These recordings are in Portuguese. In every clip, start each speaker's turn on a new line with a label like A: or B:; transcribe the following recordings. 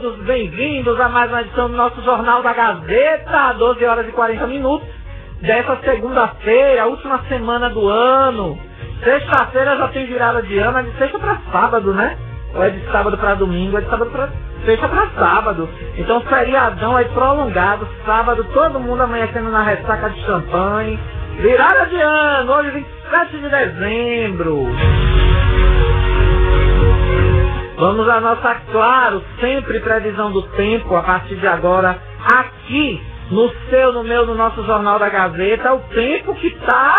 A: Todos bem-vindos a mais uma edição do nosso Jornal da Gazeta, 12 horas e 40 minutos, dessa segunda-feira, última semana do ano. Sexta-feira já tem virada de ano, é de sexta para sábado, né? Ou é de sábado para domingo, é de sábado para sexta para sábado. Então feriadão aí prolongado, sábado todo mundo amanhecendo na ressaca de champanhe. Virada de ano, hoje 27 de dezembro. Vamos à nossa, claro, sempre previsão do tempo, a partir de agora, aqui no seu, no meu, no nosso Jornal da Gazeta, o tempo que está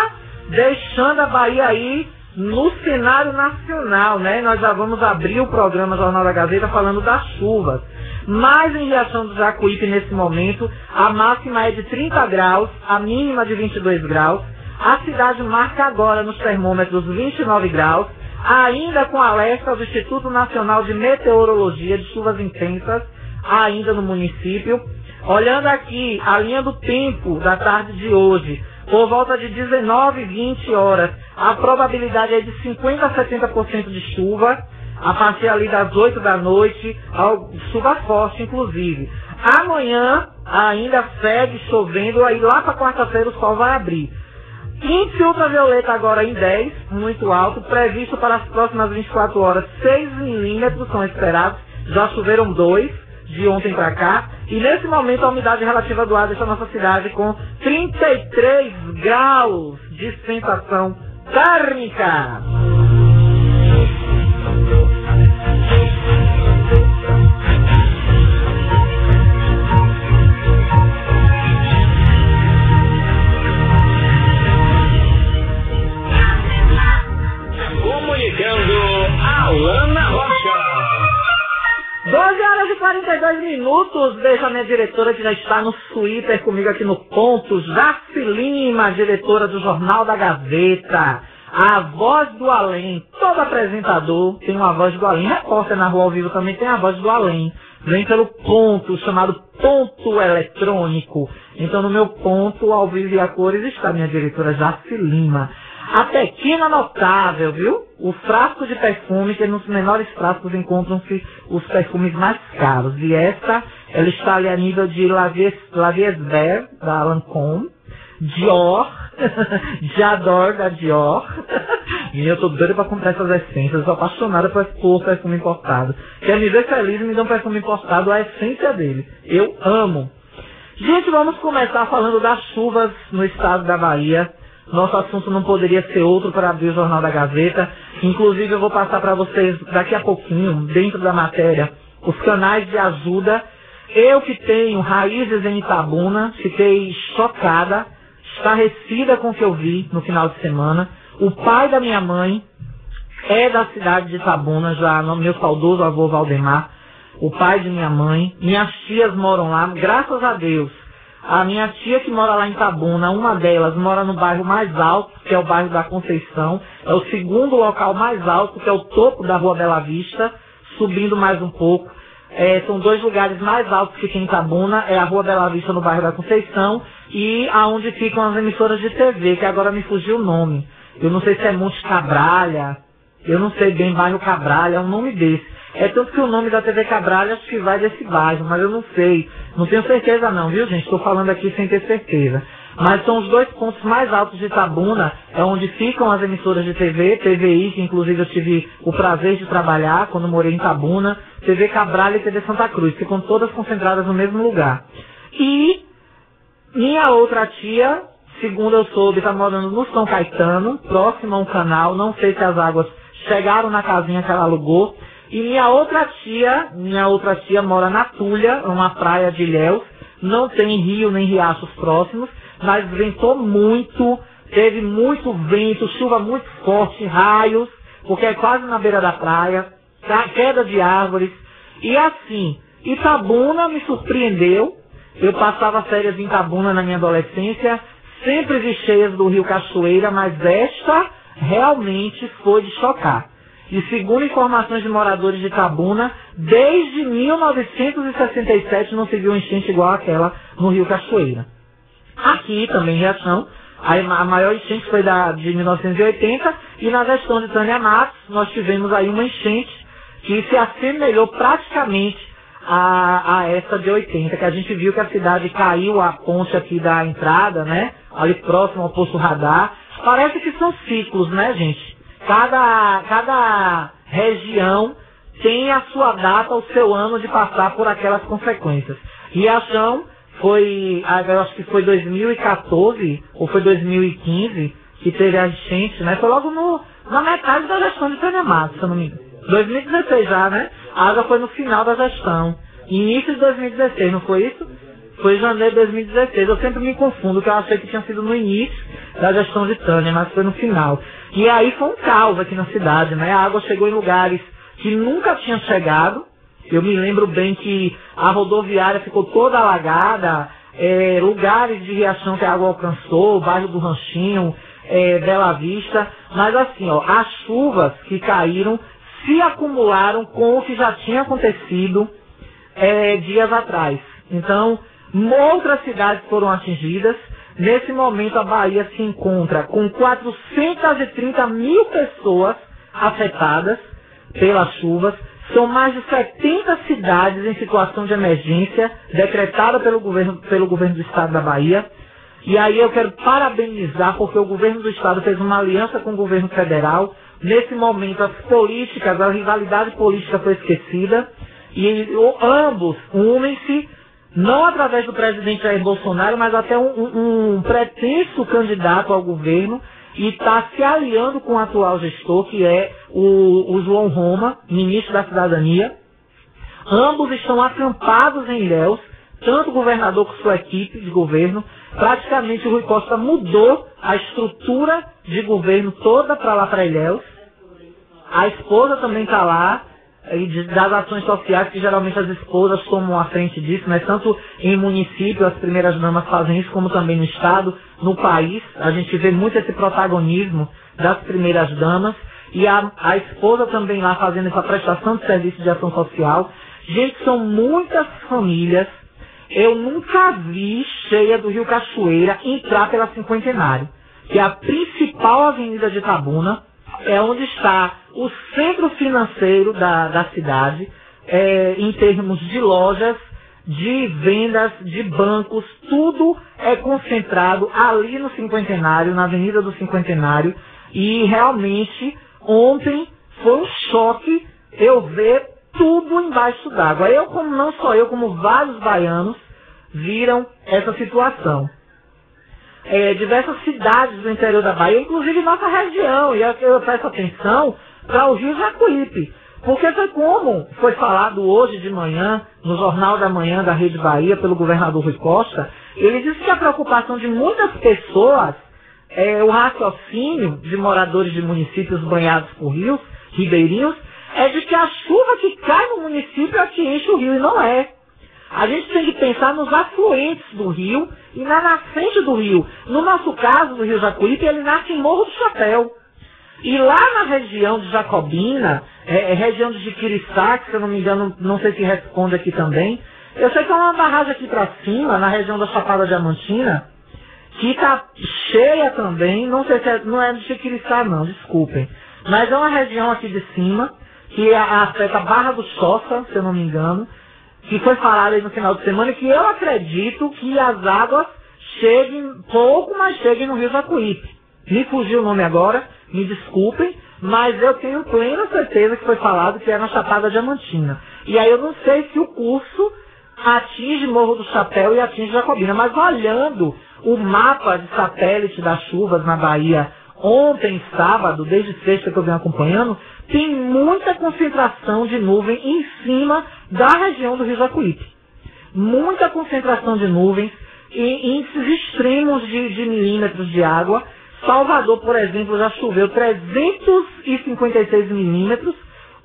A: deixando a Bahia aí no cenário nacional, né? Nós já vamos abrir o programa Jornal da Gazeta falando das chuvas. Mas em Riachão do Jacuípe, nesse momento, a máxima é de 30 graus, a mínima de 22 graus. A cidade marca agora nos termômetros 29 graus ainda com alerta do Instituto Nacional de Meteorologia de chuvas intensas, ainda no município. Olhando aqui a linha do tempo da tarde de hoje, por volta de 19 20 horas, a probabilidade é de 50 a 70% de chuva, a partir ali das 8 da noite, chuva forte inclusive. Amanhã ainda segue chovendo, aí lá para quarta-feira o sol vai abrir. Índice ultravioleta agora em 10, muito alto, previsto para as próximas 24 horas 6 milímetros são esperados, já choveram 2 de ontem para cá, e nesse momento a umidade relativa do ar deixa a nossa cidade com 33 graus de sensação térmica. 42 minutos. Beijo a minha diretora que já está no Twitter comigo aqui no ponto. Jaci Lima, diretora do Jornal da Gazeta. A voz do além. Todo apresentador tem uma voz do além. Repórter na rua ao vivo também tem a voz do além. Vem pelo ponto, chamado ponto eletrônico. Então no meu ponto, ao vivo e a cores, está minha diretora Jaci Lima. A pequena notável, viu? O frasco de perfume, que nos menores frascos encontram-se os perfumes mais caros. E esta, ela está ali a nível de Laviersberg, da Lancôme, Dior, Diador da Dior. E eu tô doida pra comprar essas essências, eu sou apaixonada por, por perfume importado. Quer me ver feliz, me dá um perfume importado, a essência dele. Eu amo. Gente, vamos começar falando das chuvas no estado da Bahia. Nosso assunto não poderia ser outro para abrir o Jornal da Gazeta. Inclusive, eu vou passar para vocês daqui a pouquinho, dentro da matéria, os canais de ajuda. Eu que tenho raízes em Itabuna, fiquei chocada, estarrecida com o que eu vi no final de semana. O pai da minha mãe é da cidade de Itabuna, já meu saudoso avô Valdemar, o pai de minha mãe. Minhas tias moram lá, graças a Deus a minha tia que mora lá em Tabuna, uma delas mora no bairro mais alto, que é o bairro da Conceição. É o segundo local mais alto, que é o topo da Rua Bela Vista, subindo mais um pouco. É, são dois lugares mais altos que tem em Tabuna, é a Rua Bela Vista no bairro da Conceição e aonde ficam as emissoras de TV, que agora me fugiu o nome. Eu não sei se é Monte Cabralha, eu não sei bem, bairro Cabralha, é um nome desse. É tanto que o nome da TV Cabral acho que vai desse bairro, mas eu não sei. Não tenho certeza não, viu gente? Estou falando aqui sem ter certeza. Mas são os dois pontos mais altos de Itabuna, é onde ficam as emissoras de TV, TVI, que inclusive eu tive o prazer de trabalhar quando morei em Itabuna, TV Cabral e TV Santa Cruz, ficam todas concentradas no mesmo lugar. E minha outra tia, segundo eu soube, está morando no São Caetano, próximo a um canal, não sei se as águas chegaram na casinha que ela alugou, E minha outra tia, minha outra tia mora na Tulha, uma praia de Ilhéus, não tem rio nem riachos próximos, mas ventou muito, teve muito vento, chuva muito forte, raios, porque é quase na beira da praia, queda de árvores, e assim, Itabuna me surpreendeu, eu passava férias em Itabuna na minha adolescência, sempre vi cheias do rio Cachoeira, mas esta realmente foi de chocar. E segundo informações de moradores de Itabuna, desde 1967 não se viu enchente igual aquela no rio Cachoeira. Aqui também Riachão, a maior enchente foi da, de 1980 e na gestão de Tânia Matos nós tivemos aí uma enchente que se assemelhou praticamente a, a essa de 80, que a gente viu que a cidade caiu a ponte aqui da entrada, né? Ali próximo ao posto radar. Parece que são ciclos, né, gente? Cada, cada região tem a sua data, o seu ano de passar por aquelas consequências. Riachão foi, eu acho que foi 2014 ou foi 2015 que teve a enchente, né? Foi logo no, na metade da gestão de Matos, se eu não me engano. 2016 já, né? A água foi no final da gestão. Início de 2016, não foi isso? Foi janeiro de 2016. Eu sempre me confundo, que eu achei que tinha sido no início da gestão de Tânia, mas foi no final. E aí foi um caos aqui na cidade, né? A água chegou em lugares que nunca tinha chegado. Eu me lembro bem que a rodoviária ficou toda alagada, é, lugares de Riachão que a água alcançou, o bairro do Ranchinho, é, Bela Vista. Mas assim, ó, as chuvas que caíram se acumularam com o que já tinha acontecido é, dias atrás. Então, outras cidades foram atingidas. Nesse momento, a Bahia se encontra com 430 mil pessoas afetadas pelas chuvas. São mais de 70 cidades em situação de emergência decretada pelo governo, pelo governo do estado da Bahia. E aí eu quero parabenizar porque o governo do estado fez uma aliança com o governo federal Nesse momento, as políticas, a rivalidade política foi esquecida e ambos unem-se, não através do presidente Jair Bolsonaro, mas até um, um, pretenso candidato ao governo e está se aliando com o atual gestor, que é o, o João Roma, ministro da Cidadania. Ambos estão acampados em Ilhéus, tanto o governador com sua equipe de governo, praticamente o Rui Costa mudou a estrutura de governo toda para lá para Ilhéus. A esposa também está lá, das ações sociais, que geralmente as esposas tomam a frente disso, né? tanto em município, as primeiras damas fazem isso, como também no Estado, no país. A gente vê muito esse protagonismo das primeiras damas. E a, a esposa também lá fazendo essa prestação de serviço de ação social. Gente, são muitas famílias eu nunca vi cheia do Rio Cachoeira entrar pela Cinquentenário, que é a principal avenida de Itabuna, é onde está o centro financeiro da, da cidade, é, em termos de lojas, de vendas, de bancos, tudo é concentrado ali no Cinquentenário, na Avenida do Cinquentenário, e realmente ontem foi um choque eu ver tudo embaixo d'água. Eu, como não só eu, como vários baianos, viram essa situação. É, diversas cidades do interior da Bahia, inclusive nossa região, e eu peço atenção para o Rio Jacuípe. Porque foi como foi falado hoje de manhã, no Jornal da Manhã da Rede Bahia, pelo governador Rui Costa, ele disse que a preocupação de muitas pessoas, é, o raciocínio de moradores de municípios banhados por rios, ribeirinhos, é de que a chuva que cai no município é que enche o rio, e não é. A gente tem que pensar nos afluentes do rio e na nascente do rio. No nosso caso, do rio Jacuípe, ele nasce em Morro do Chapéu. E lá na região de Jacobina, é, é região de Jiquiriçá, que se eu não me engano, não sei se responde aqui também, eu sei que é uma barragem aqui para cima, na região da Chapada Diamantina, que está cheia também, não sei se é, não é de Jiquiriçá não, desculpem. Mas é uma região aqui de cima, que é afeta a Barra do Choça, se eu não me engano, que foi falado aí no final de semana, que eu acredito que as águas cheguem, pouco, mas cheguem no Rio Jacuípe. Me fugiu o nome agora, me desculpem, mas eu tenho plena certeza que foi falado que é na Chapada Diamantina. E aí eu não sei se o curso atinge Morro do Chapéu e atinge Jacobina, mas olhando o mapa de satélite das chuvas na Bahia ontem, sábado, desde sexta que eu venho acompanhando, tem muita concentração de nuvem em cima da região do Rio Jacuípe. Muita concentração de nuvens e índices extremos de, de milímetros de água. Salvador, por exemplo, já choveu 356 milímetros,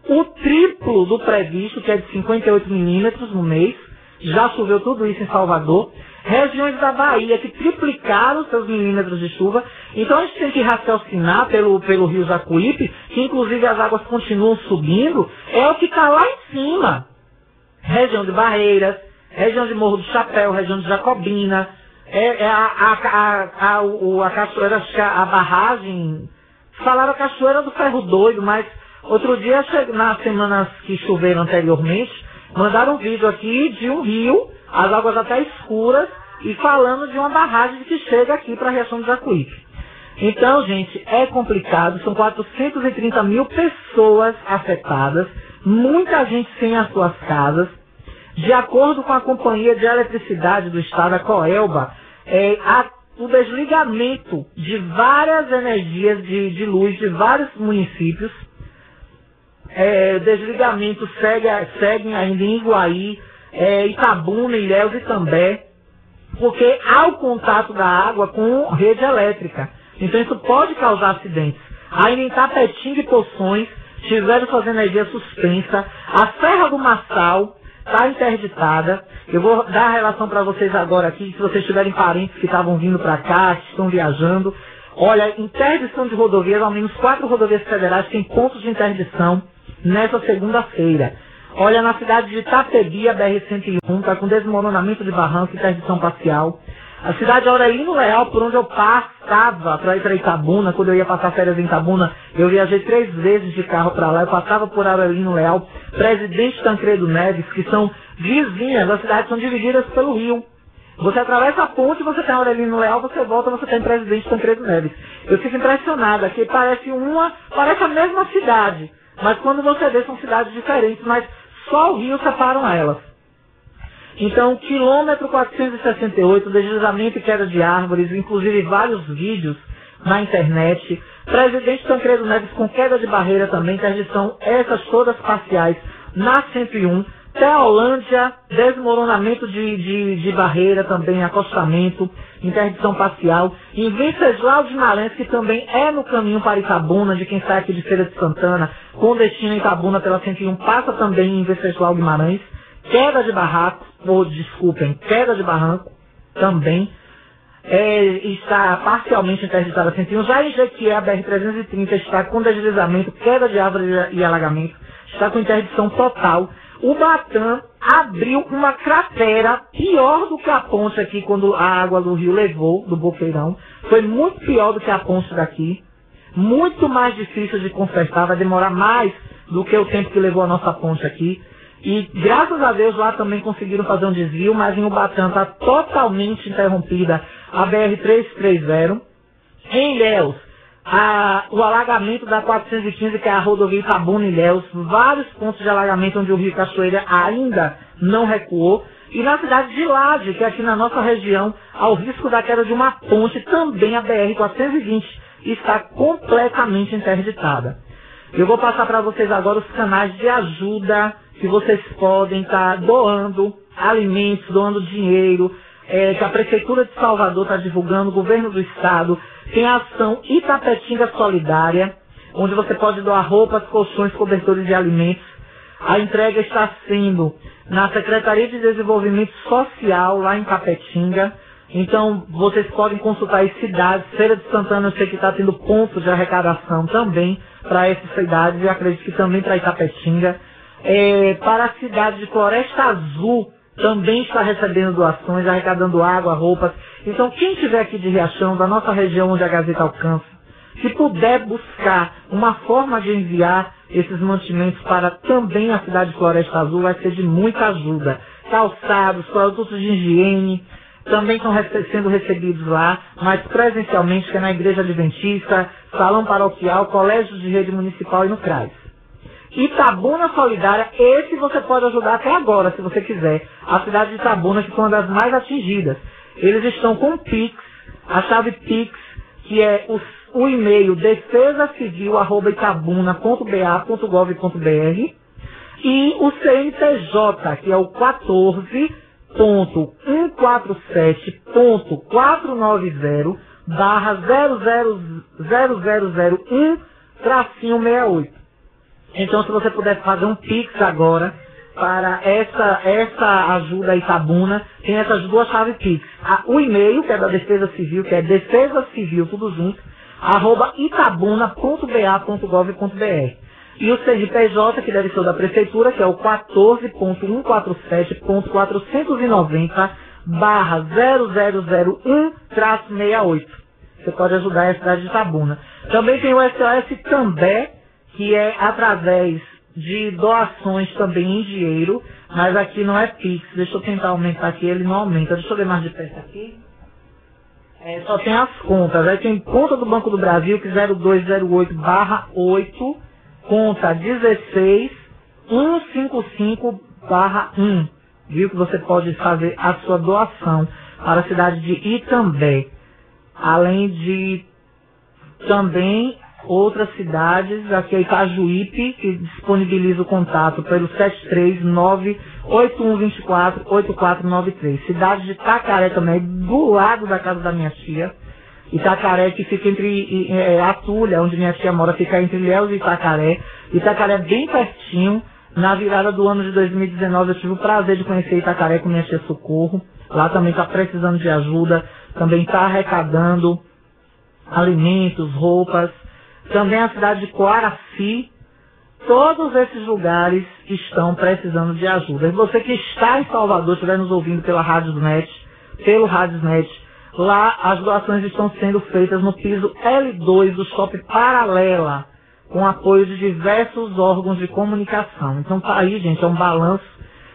A: o triplo do previsto, que é de 58 milímetros no mês. Já choveu tudo isso em Salvador regiões da Bahia que triplicaram seus milímetros de chuva. Então a gente tem que raciocinar pelo, pelo rio Jacuípe, que inclusive as águas continuam subindo, é o que está lá em cima. Região de Barreiras, região de Morro do Chapéu, região de Jacobina, é, é a, a, a, a, o, a cachoeira, a barragem, falaram a cachoeira do ferro doido, mas outro dia, nas semanas que choveram anteriormente, mandaram um vídeo aqui de um rio as águas até escuras, e falando de uma barragem que chega aqui para a reação do Jacuípe. Então, gente, é complicado, são 430 mil pessoas afetadas, muita gente sem as suas casas. De acordo com a Companhia de Eletricidade do Estado, a Coelba, é, o desligamento de várias energias de, de luz de vários municípios, é, desligamento segue, segue ainda em Iguaí, é, Itabuna, Ilhéus e També, porque há o contato da água com rede elétrica. Então isso pode causar acidentes. Ainda em Tapetinga e Poções, tiveram suas energias suspensa. A Serra do Massal está interditada. Eu vou dar a relação para vocês agora aqui, se vocês tiverem parentes que estavam vindo para cá, que estão viajando. Olha, interdição de rodovias, ao menos quatro rodovias federais têm pontos de interdição nessa segunda-feira. Olha, na cidade de Itapebi, a BR-101 está com desmoronamento de barranco e interdição parcial. A cidade de Aurelino Leal, por onde eu passava para ir para Itabuna, quando eu ia passar férias em Itabuna, eu viajei três vezes de carro para lá, eu passava por Aurelino Leal, Presidente Tancredo Neves, que são vizinhas, as cidades são divididas pelo rio. Você atravessa a ponte, você tem Aurelino Leal, você volta, você tem Presidente Tancredo Neves. Eu fico impressionada, que parece uma, parece a mesma cidade, mas quando você vê são cidades diferentes, mas só o rio separam elas. Então, quilômetro 468, deslizamento e queda de árvores, inclusive vários vídeos na internet. Presidente Tancredo Neves com queda de barreira também, interdição, essas todas parciais na 101. Teolândia, desmoronamento de, de, de, barreira também, acostamento, interdição parcial. Em Venceslau de Malense, que também é no caminho para Itabuna, de quem sai aqui de Feira de Santana, com destino em Itabuna pela 101, passa também em Venceslau Guimarães. Queda de barraco, ou desculpem, queda de barranco, também. É, está parcialmente interditada a 101. Já em Jequié, a BR-330 está com deslizamento, queda de árvores e alagamento. Está com interdição total o Batã abriu uma cratera pior do que a ponte aqui quando a água do rio levou, do Boqueirão. Foi muito pior do que a ponte daqui. Muito mais difícil de consertar, vai demorar mais do que o tempo que levou a nossa ponte aqui. E graças a Deus lá também conseguiram fazer um desvio, mas em Ubatã está totalmente interrompida a BR-330. Em Ilhéus, a, o alagamento da 415, que é a rodovia Itabuna Ilhéus, vários pontos de alagamento onde o rio Cachoeira ainda não recuou. E na cidade de Lade, que é aqui na nossa região, ao risco da queda de uma ponte, também a BR-420 está completamente interditada. Eu vou passar para vocês agora os canais de ajuda que vocês podem estar tá doando alimentos, doando dinheiro, é, que a Prefeitura de Salvador está divulgando, o governo do Estado, tem a ação Itapetinga Solidária, onde você pode doar roupas, colchões, cobertores de alimentos. A entrega está sendo na Secretaria de Desenvolvimento Social, lá em Capetinga. Então, vocês podem consultar as cidades. Feira de Santana, eu sei que está tendo pontos de arrecadação também para essas cidades e acredito que também para Itapetinga. É, para a cidade de Floresta Azul, também está recebendo doações, arrecadando água, roupas. Então, quem estiver aqui de Riachão, da nossa região onde a Gazeta alcança, se puder buscar uma forma de enviar esses mantimentos para também a cidade de Floresta Azul, vai ser de muita ajuda. Calçados, produtos de higiene, também estão sendo recebidos lá, mas presencialmente, que é na Igreja Adventista, Salão Paroquial, Colégio de Rede Municipal e no CRAS. Itabuna Solidária, esse você pode ajudar até agora, se você quiser. A cidade de Itabuna, que foi uma das mais atingidas. Eles estão com o Pix, a chave Pix, que é o, o e-mail defesacivil.itabuna.ba.gov.br e o CNPJ, que é o 14.147.490 barra 0001 tracinho 68. Então, se você puder fazer um Pix agora para essa, essa ajuda Itabuna, tem essas duas chaves Pix. o e-mail, que é da Defesa Civil, que é defesa civil, tudo junto, arroba itabuna.ba.gov.br. E o CNPJ, que deve ser da Prefeitura, que é o 14.147.490 barra 0001-68. Você pode ajudar a cidade de Itabuna. Também tem o SOS També, que é através de doações também em dinheiro, mas aqui não é Pix. Deixa eu tentar aumentar aqui, ele não aumenta. Deixa eu ver mais de perto aqui. É, só tem as contas. Aí tem conta do Banco do Brasil, que 0208 barra 8, conta 16 155 barra 1. Viu que você pode fazer a sua doação para a cidade de Itambé. Além de também outras cidades, aqui é Itajuípe, que disponibiliza o contato pelo 739-8124-8493. Cidade de Itacaré também, do lado da casa da minha tia. Itacaré, que fica entre é, Atulha, onde minha tia mora, fica entre Léus e Itacaré. Itacaré bem pertinho. Na virada do ano de 2019 eu tive o prazer de conhecer Itacaré com minha tia Socorro. Lá também está precisando de ajuda, também está arrecadando alimentos, roupas também a cidade de Coaraci, todos esses lugares estão precisando de ajuda. E você que está em Salvador, estiver nos ouvindo pela Rádio Net, pelo Rádio Net, lá as doações estão sendo feitas no piso L2 do Shopping Paralela, com apoio de diversos órgãos de comunicação. Então tá aí, gente, é um balanço.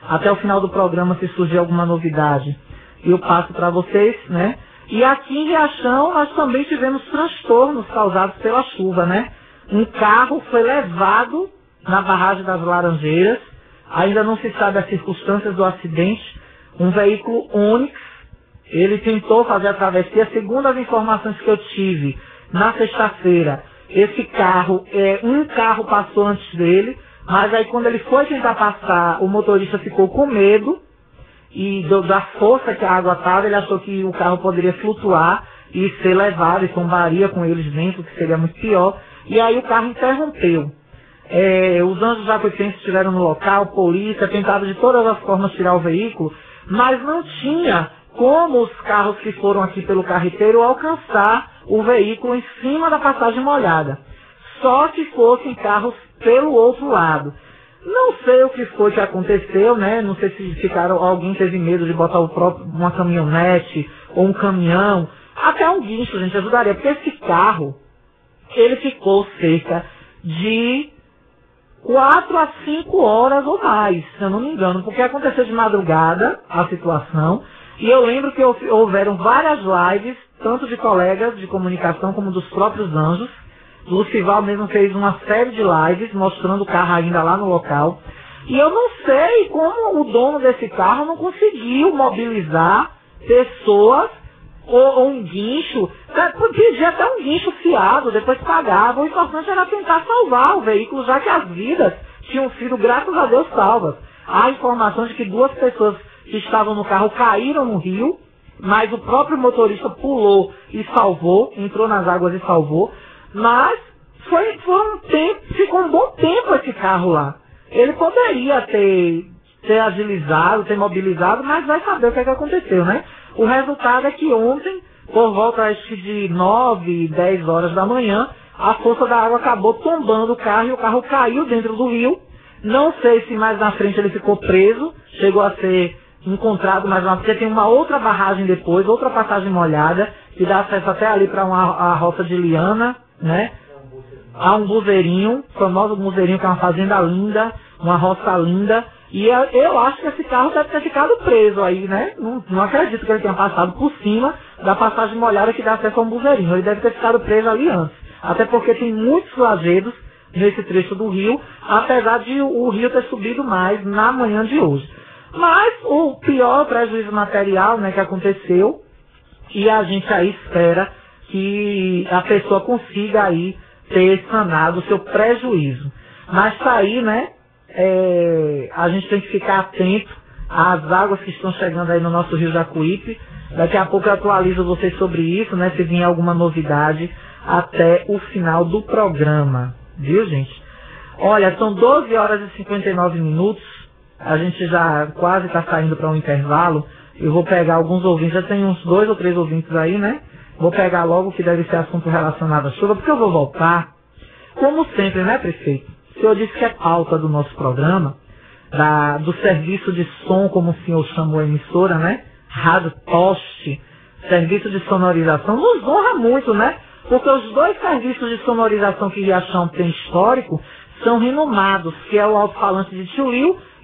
A: Até o final do programa, se surgir alguma novidade, eu passo para vocês, né? E aqui em Riachão nós também tivemos transtornos causados pela chuva, né? Um carro foi levado na barragem das Laranjeiras, ainda não se sabe as circunstâncias do acidente, um veículo Onix, ele tentou fazer a travessia, segundo as informações que eu tive na sexta-feira, esse carro, é, um carro passou antes dele, mas aí quando ele foi tentar passar, o motorista ficou com medo, e do, da força que a água estava, ele achou que o carro poderia flutuar e ser levado e tombaria com eles dentro, que seria muito pior. E aí o carro interrompeu. É, os anjos jacuipenses estiveram no local, polícia, tentaram de todas as formas tirar o veículo, mas não tinha como os carros que foram aqui pelo carreteiro alcançar o veículo em cima da passagem molhada. Só se fossem carros pelo outro lado. Não sei o que foi que aconteceu, né? Não sei se ficaram, alguém teve medo de botar o próprio, uma caminhonete ou um caminhão. Até um guincho, gente, ajudaria. Porque esse carro, ele ficou cerca de quatro a cinco horas ou mais, se eu não me engano. Porque aconteceu de madrugada a situação. E eu lembro que houveram várias lives, tanto de colegas de comunicação como dos próprios anjos, Lucival mesmo fez uma série de lives mostrando o carro ainda lá no local. E eu não sei como o dono desse carro não conseguiu mobilizar pessoas ou, ou um guincho. Pedia até um guincho fiado, depois pagava. O importante era tentar salvar o veículo, já que as vidas tinham sido, graças a Deus, salvas. Há informações de que duas pessoas que estavam no carro caíram no rio, mas o próprio motorista pulou e salvou, entrou nas águas e salvou. Mas foi, foi um tempo, ficou um bom tempo esse carro lá. Ele poderia ter, ter agilizado, ter mobilizado, mas vai saber o que, é que aconteceu, né? O resultado é que ontem, por volta acho que de 9, 10 horas da manhã, a força da água acabou tombando o carro e o carro caiu dentro do rio. Não sei se mais na frente ele ficou preso, chegou a ser encontrado mais uma, porque tem uma outra barragem depois, outra passagem molhada, que dá acesso até ali para uma a roça de Liana, né? Há um buzeirinho, famoso buzeirinho, que é uma fazenda linda, uma roça linda. E eu acho que esse carro deve ter ficado preso aí, né? Não, não acredito que ele tenha passado por cima da passagem molhada que dá acesso a um buzeirinho. Ele deve ter ficado preso ali antes. Até porque tem muitos lajedos nesse trecho do rio, apesar de o rio ter subido mais na manhã de hoje. Mas o pior prejuízo material né, que aconteceu, e a gente aí espera que a pessoa consiga aí ter sanado o seu prejuízo. Mas tá aí, né, é, a gente tem que ficar atento às águas que estão chegando aí no nosso rio Jacuípe. Daqui a pouco eu atualizo vocês sobre isso, né, se vier alguma novidade até o final do programa. Viu, gente? Olha, são 12 horas e 59 minutos. A gente já quase está saindo para um intervalo. Eu vou pegar alguns ouvintes, já tem uns dois ou três ouvintes aí, né? Vou pegar logo que deve ser assunto relacionado à chuva, porque eu vou voltar. Como sempre, né, prefeito? O senhor disse que é pauta do nosso programa, da, do serviço de som, como o senhor chamou a emissora, né? Rádio Poste, serviço de sonorização, nos honra muito, né? Porque os dois serviços de sonorização que Riachão tem histórico são renomados, que é o alto-falante de Tio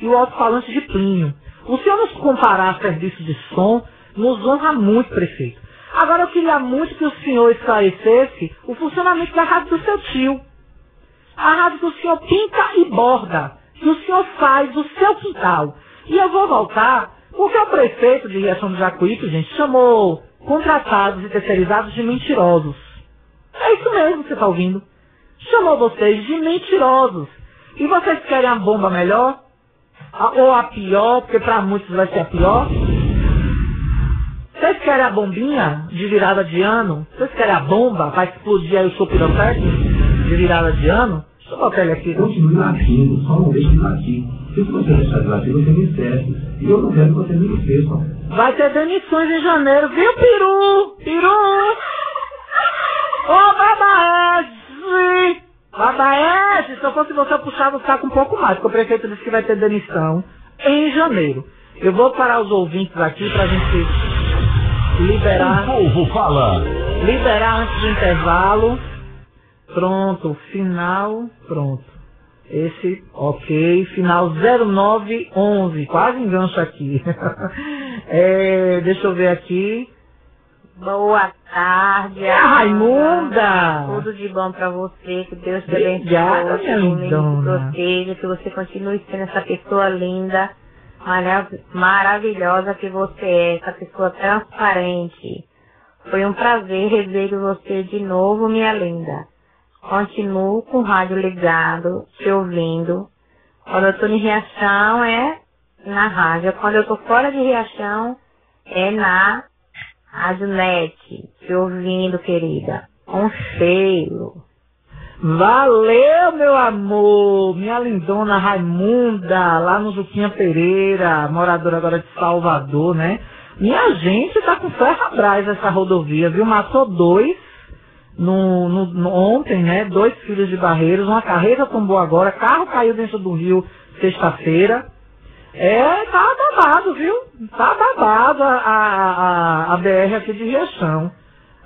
A: e o alto-falante de Plínio. O senhor nos comparar serviço de som nos honra muito, prefeito. Agora eu queria muito que o senhor esclarecesse o funcionamento da rádio do seu tio. A rádio que o senhor pinta e borda, que o senhor faz do seu quintal. E eu vou voltar, porque o prefeito de Riachão do Jacuípe, gente, chamou contratados e terceirizados de mentirosos. É isso mesmo que você está ouvindo. Chamou vocês de mentirosos. E vocês querem a bomba melhor? ou a pior, porque para muitos vai ser a pior? Vocês querem a bombinha de virada de ano? Vocês querem a bomba para explodir aí o show pirotécnico de virada de ano? Deixa eu botar ele aqui.
B: Continue latindo, só não deixe de latir. Se você deixar de latir, você me esquece. E eu não quero que você me esqueça.
A: Vai ter demissões em janeiro, viu, Peru? Peru! Ô, oh, Babaese! Babaese! Se eu fosse você, eu puxava o saco um pouco mais, porque o prefeito disse que vai ter demissão em janeiro. Eu vou parar os ouvintes aqui pra gente liberar.
C: O povo fala!
A: Liberar antes do intervalo. Pronto, final, pronto. Esse, ok, final 0911, quase engancho aqui. é, deixa eu ver aqui.
D: Boa tarde,
A: é Raimunda!
D: Tudo de bom pra você, que Deus te abençoe, que te proteja, que você continue sendo essa pessoa linda, marav maravilhosa que você é, essa pessoa transparente. Foi um prazer rever você de novo, minha linda. Continuo com o rádio ligado, te ouvindo. Quando eu tô em Riachão é na rádio. Quando eu tô fora de Riachão é na Rádio Net, te ouvindo, querida. Um cheiro.
A: Valeu, meu amor! Minha lindona Raimunda, lá no Juquinha Pereira, moradora agora de Salvador, né? Minha gente tá com ferro atrás essa rodovia, viu? Matou dois no, no, no, ontem, né? Dois filhos de barreiros, uma carreta tombou agora, carro caiu dentro do rio sexta-feira. É, tá babado, viu? Tá babado a, a, a, BR aqui de Riachão.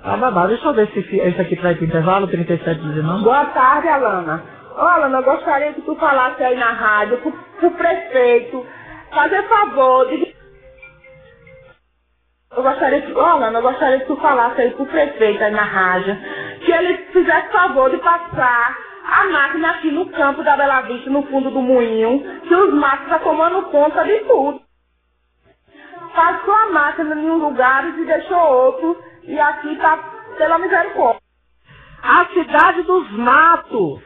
A: Tá babado. Deixa eu ver se esse aqui vai pro intervalo, 3719.
E: Boa tarde, Alana. Ô, Alana, eu gostaria que tu falasse aí na rádio pro, pro prefeito fazer favor de... Eu gostaria que, Alana, eu gostaria que tu falasse aí pro prefeito aí na rádio que ele fizesse favor de passar a máquina aqui no campo da Bela Vista, no fundo do moinho, que os matos estão tomando conta de tudo. Passou a máquina em um lugar e deixou outro, e aqui está pela misericórdia.
A: A cidade dos matos.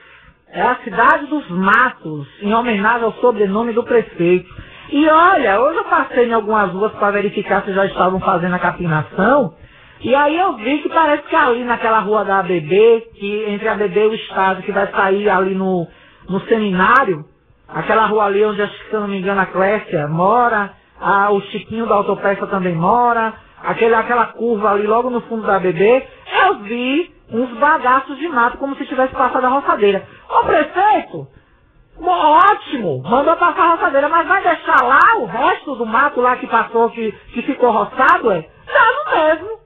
A: É a cidade dos matos, em homenagem ao sobrenome do prefeito. E olha, hoje eu passei em algumas ruas para verificar se já estavam fazendo a capinação. E aí eu vi que parece que ali naquela rua da ABB, que entre a ABB e o Estado, que vai sair ali no, no seminário, aquela rua ali onde, se eu não me engano, a Clécia mora, a, o Chiquinho da Autopeça também mora, aquele, aquela curva ali logo no fundo da ABB, eu vi uns bagaços de mato como se tivesse passado a roçadeira. Ô prefeito, ótimo, mandou passar a roçadeira, mas vai deixar lá o resto do mato lá que passou, que, que ficou roçado, é? No mesmo.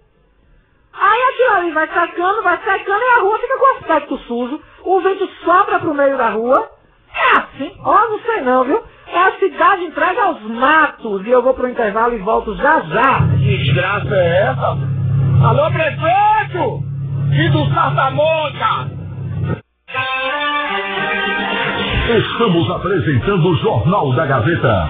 A: Aí aquilo ali vai secando, vai secando e a rua fica com aspecto sujo. O vento sopra pro meio da rua. É assim, ó, não sei não, viu? É a cidade entregue aos matos. E eu vou pro intervalo e volto já já.
F: Que desgraça é essa? Alô, prefeito! E do Sartamonca!
C: Estamos apresentando o Jornal da Gazeta.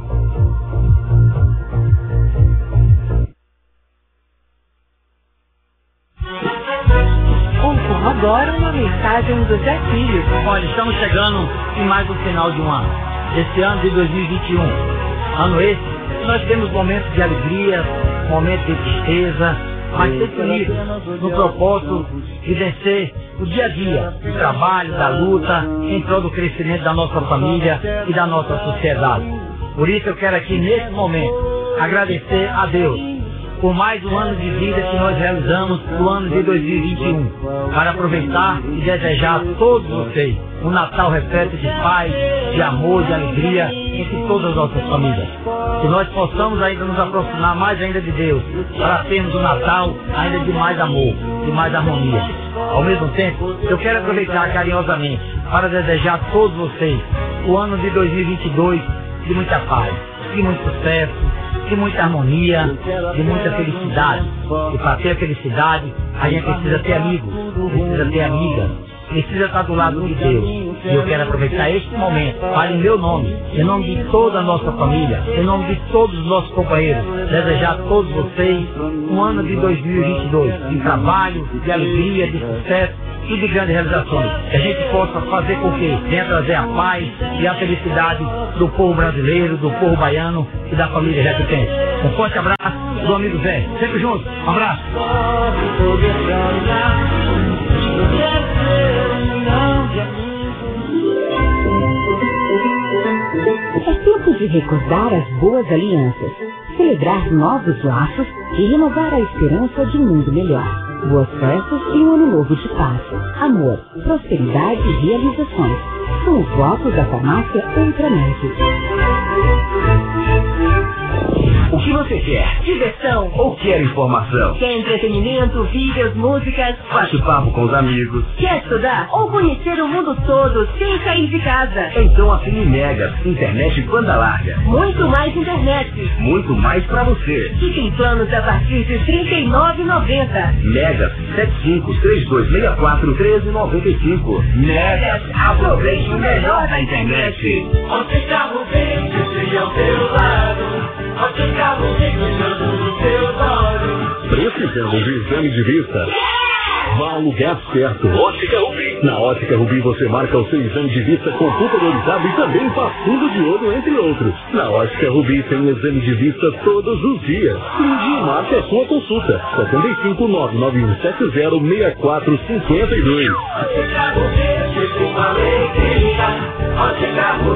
G: Agora uma mensagem do Zé Filho.
H: Olha, estamos chegando em mais um final de um ano. Esse ano de 2021. Ano esse, nós temos momentos de alegria, momentos de tristeza, mas sempre unidos no propósito de vencer o dia a dia, o trabalho, da luta, em prol do crescimento da nossa família e da nossa sociedade. Por isso eu quero aqui, nesse momento, agradecer a Deus por mais um ano de vida que nós realizamos no ano de 2021, para aproveitar e desejar a todos vocês um Natal repleto de paz, de amor, de alegria entre todas as nossas famílias. Que nós possamos ainda nos aproximar mais ainda de Deus, para termos um Natal ainda de mais amor, de mais harmonia. Ao mesmo tempo, eu quero aproveitar carinhosamente para desejar a todos vocês o ano de 2022 de muita paz, de muito sucesso, de muita harmonia, de muita felicidade. E para ter felicidade, a gente precisa ter amigos, precisa ter amigas, precisa estar do lado de Deus. E eu quero aproveitar este momento para, em meu nome, em nome de toda a nossa família, em nome de todos os nossos companheiros, desejar a todos vocês um ano de 2022 de trabalho, de alegria, de sucesso e de grandes realizações. Que a gente possa fazer com que venha trazer a paz e a felicidade do povo brasileiro, do povo baiano e da família Repetente. Um forte abraço do amigo Zé. Sempre junto. Um abraço.
I: É tempo de recordar as boas alianças, celebrar novos laços e renovar a esperança de um mundo melhor. Boas festas e um ano novo de paz, amor, prosperidade e realizações. São os votos da farmácia Ultramed.
C: O que você quer?
G: Diversão.
C: Ou quer informação?
G: Quer entretenimento, vídeos, músicas?
C: Bate-papo com os amigos?
G: Quer estudar? Ou conhecer o mundo todo sem sair de casa?
C: Então assine Mega, internet banda larga.
G: Muito mais internet.
C: Muito mais pra você.
G: Fique em planos a partir de R$ 39,90.
C: Megas 7532641395. Megas, aproveite o melhor da internet.
F: Onde carro vem, esse ao teu lado. Onde carro vem, cuidando do teu lado.
C: Precisamos de exame de vista? Vá ao lugar certo. Ótica Rubi. Na Ótica Rubi você marca o seu exame de vista computadorizado e também faz fundo de olho, entre outros. Na Ótica Rubi tem exame de vista todos os dias. Ligue e marque a sua consulta. 75 99170 6452.
F: Onde carro vem, chega uma alegria. Onde carro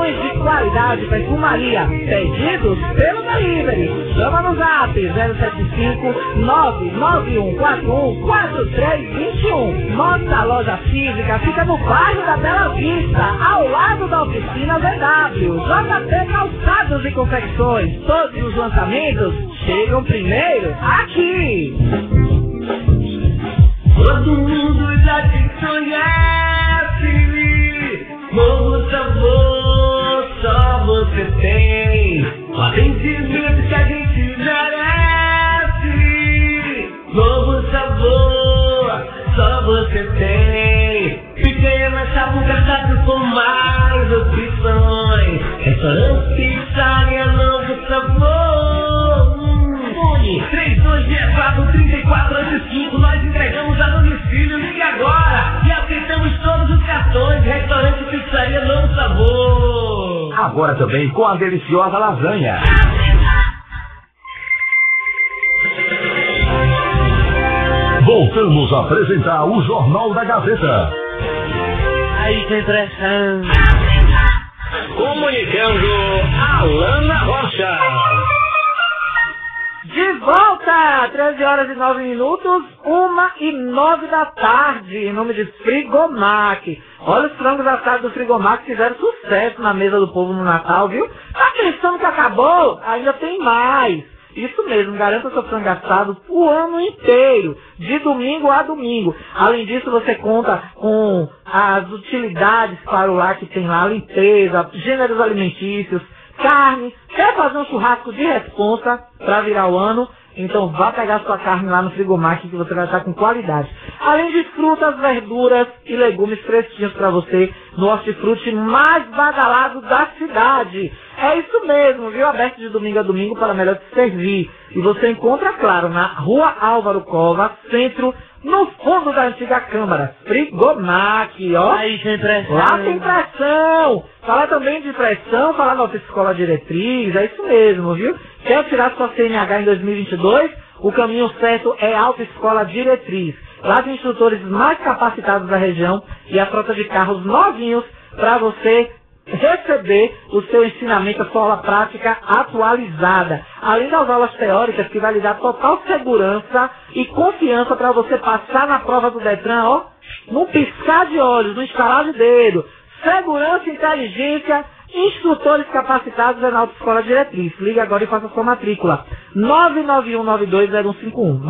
A: de qualidade perfumaria. Pedidos pelo delivery. Chama no zap 075 99141 4321. Nossa loja física fica no bairro da Bela Vista, ao lado da oficina VW. JP Calçados e Confecções. Todos os lançamentos chegam primeiro aqui.
F: Todo mundo já te conhece. Novo sabor, só você tem. O atendimento que a gente merece. Novo sabor, só você tem. Picanha na chabuca, sabe com mais opções. Restaurante, pizzaria, novo sabor. Fone 3264-3485. Nós entregamos a domicílio. Ligue agora. E aceitamos todos os cartões.
C: Agora também com a deliciosa lasanha. Voltamos a apresentar o Jornal da Gazeta.
H: Aí tem pressão.
F: Comunicando Alana Rocha.
A: De volta! 13 horas e 9 minutos, 1 e 9 da tarde, em nome de Frigomac. Olha os frangos assados do Frigomac fizeram sucesso na mesa do povo no Natal, viu? Tá pensando que acabou? Ainda tem mais. Isso mesmo, garanta seu frango assado o ano inteiro, de domingo a domingo. Além disso, você conta com as utilidades para o lar que tem lá, limpeza, gêneros alimentícios, carne. Quer fazer um churrasco de responsa para virar o ano? Então vá pegar sua carne lá no Frigomac que você vai estar com qualidade. Além de frutas, verduras e legumes fresquinhos para você no hortifruti mais badalado da cidade. É isso mesmo, viu? Aberto de domingo a domingo para melhor te servir. E você encontra, claro, na Rua Álvaro Cova, centro, no fundo da antiga Câmara. Frigomac, ó.
H: Aí tem pressão.
A: Lá tem pressão! Falar também de pressão, falar da Escola Diretriz, é isso mesmo, viu? Quer tirar sua CNH em 2022? O caminho certo é a Autoescola Diretriz. Lá tem instrutores mais capacitados da região e a frota de carros novinhos para você receber o seu ensinamento, a sua aula prática atualizada. Além das aulas teóricas que vai lhe dar total segurança e confiança para você passar na prova do Detran, ó, num piscar de olhos, no instalar de dedo. Segurança e inteligência, instrutores capacitados é na Autoescola Diretriz. Liga agora e faça sua matrícula. 991920151.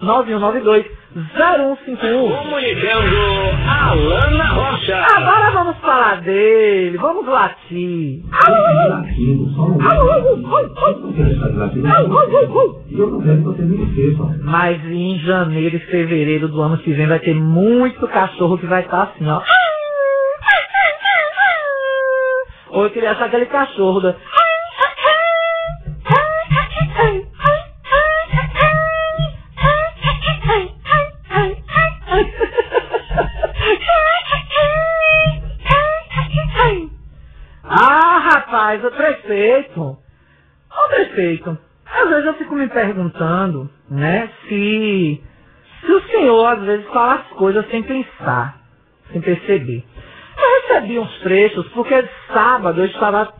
A: 991920151.
F: Comunicando Alana Rocha.
A: Agora vamos falar dele, vamos latir. Mas em janeiro e fevereiro do ano que vem vai ter muito cachorro que vai estar assim, ó. Ou eu queria achar aquele cachorro da... Ah, rapaz, o prefeito. Ô prefeito, às vezes eu fico me perguntando, né, se, se o senhor às vezes fala as coisas sem pensar, sem perceber. Recebi uns trechos porque sábado eu estava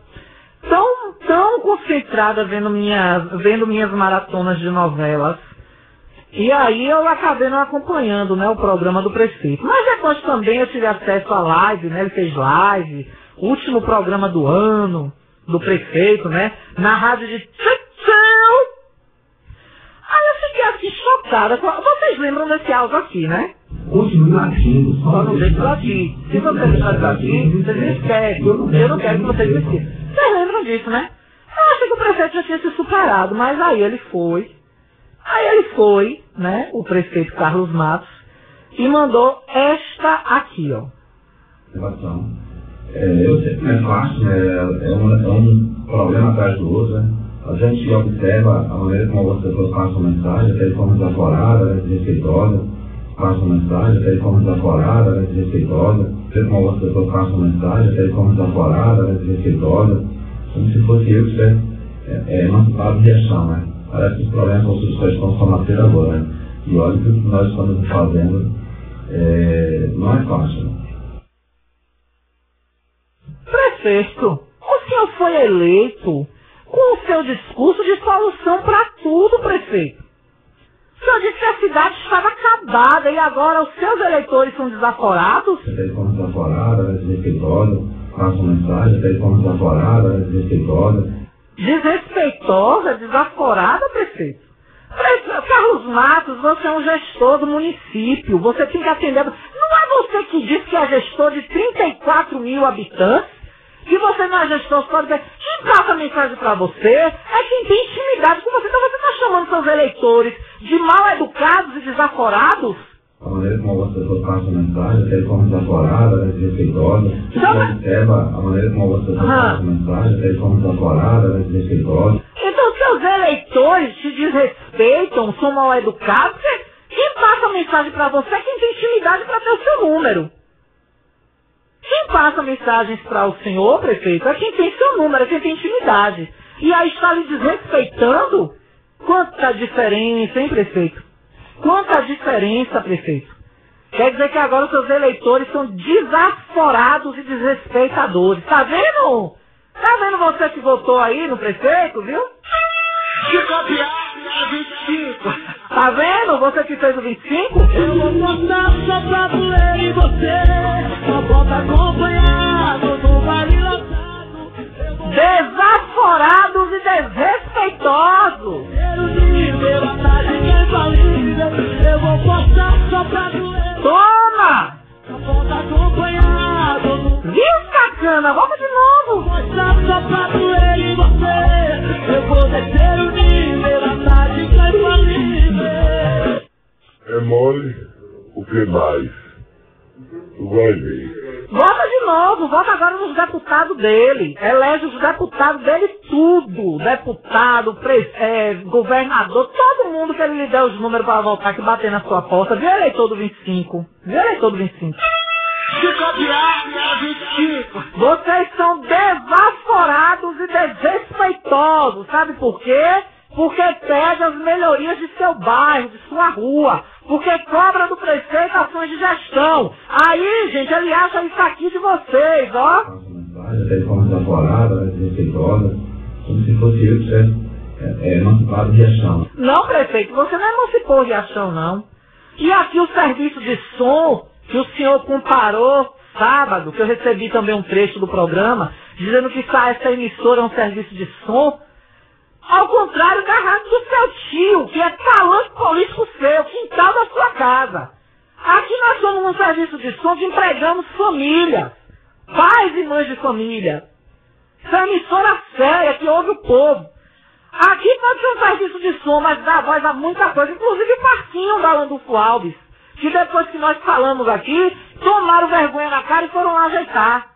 A: tão, tão concentrada vendo minhas, vendo minhas maratonas de novelas. E aí eu acabei não acompanhando né, o programa do prefeito. Mas depois também eu tive acesso à live, né? Ele fez live, último programa do ano, do prefeito, né? Na rádio de Tchau. Aí eu fiquei assim chocada. Vocês lembram desse áudio aqui, né?
B: Continue latindo, só
A: não deixe de latir. Se você deixar de latir, vocês me esquecem. Eu não quero que vocês me esqueçam. Vocês lembram disso, né? Eu achei que o prefeito já tinha se superado, mas aí ele foi. Aí ele foi, né, o prefeito Carlos Matos, e mandou esta aqui, ó.
B: É, eu sei que não é fácil, né? É um, é um problema atrás do outro, né? A gente observa a maneira como as pessoas passam mensagem, até de forma desaforada, né, desrespeitosa, passam mensagem, até de forma desaforada, né, desrespeitosa, até como as pessoas passam mensagem, até de forma desaforada, né, desrespeitosa, como se fosse eu que estivesse é, é, emancipado de né? Parece que os problemas com quais estão nascer agora, né? E olha que o que nós estamos fazendo é, não é fácil?
A: Prefeito, o senhor foi eleito com o seu discurso de solução para tudo, prefeito. Senhor disse que a cidade estava acabada e agora os seus eleitores são desaforados?
B: até de forma desaforada, né, desrespeitosa, passam mensagem, até de forma desaforada, né, desrespeitosa.
A: Desrespeitosa, desaforada, prefeito? Prefeito Carlos Matos, você é um gestor do município, você tem que atender. Não é você que disse que é gestor de 34 mil habitantes? E você não é gestor só de. Quem passa mensagem para você é quem tem intimidade com você. Então você está chamando seus eleitores de mal educados e desaforados?
B: A maneira como as pessoas passam mensagem, até de forma desaforada, né, desrespeitosa. Você
A: Então-
B: observa a maneira como as pessoas passam mensagem, até de forma desaforada, né, desrespeitosa.
A: Então seus eleitores te desrespeitam, são mal educados. Quem passa mensagem para você é quem tem intimidade para ter o seu número. Quem passa mensagens para o senhor, prefeito, é quem tem seu número, é quem tem intimidade. E aí está lhe desrespeitando? Quanta diferença, hein, prefeito? Quanta diferença, prefeito? Quer dizer que agora os seus eleitores são desaforados e desrespeitadores. Tá vendo? Tá vendo você que votou aí no prefeito, viu?
F: Se copiar, é 25.
A: Tá vendo? Você que fez o 25?
F: Eu vou botar só pra doer em você. Só bota acompanhado no baile lotado. Vou
A: Desaforados e desrespeitosos.
F: Eu vou postar só pra doer.
A: Toma!
F: Só bota acompanhado no
A: Viu, sacana? Vamos de novo.
F: Mostrar só pra doer em você. Eu vou descer o nível, a tarde que é infalível.
J: É mole, o que mais? Tu vai ver.
A: Vota de novo, vota agora nos deputados dele. Elege os deputados dele tudo. Deputado, pre, é, governador, todo mundo que ele lhe der os números para votar que bater na sua porta. Viu eleitor do 25? Viu eleitor do 25?
F: Se copiar, é 25.
A: Vocês são desaforados e desrespeitosos. Sabe por quê? Porque pega as melhorias de seu bairro, de sua rua. Porque cobra do prefeito ações de gestão. Aí, gente, ele acha isso aqui de vocês, ó.
B: Até de forma desaforada, desrespeitosa, como se fosse eu que tivesse é, é, emancipado de ação.
A: Não, prefeito, você não emancipou de ação, não. E aqui o serviço de som que o senhor comparou sábado, que eu recebi também um trecho do programa, dizendo que essa emissora é um serviço de som. Ao contrário da rádio do seu tio, que é talante político seu, quintal da sua casa. Aqui nós somos um serviço de som que empregamos família, pais e mães de família. Isso é emissora séria que ouve o povo. Aqui pode ser um serviço de som, mas dá voz a muita coisa, inclusive o Marquinho da Landulfo Alves, que depois que nós falamos aqui, tomaram vergonha na cara e foram lá ajeitar.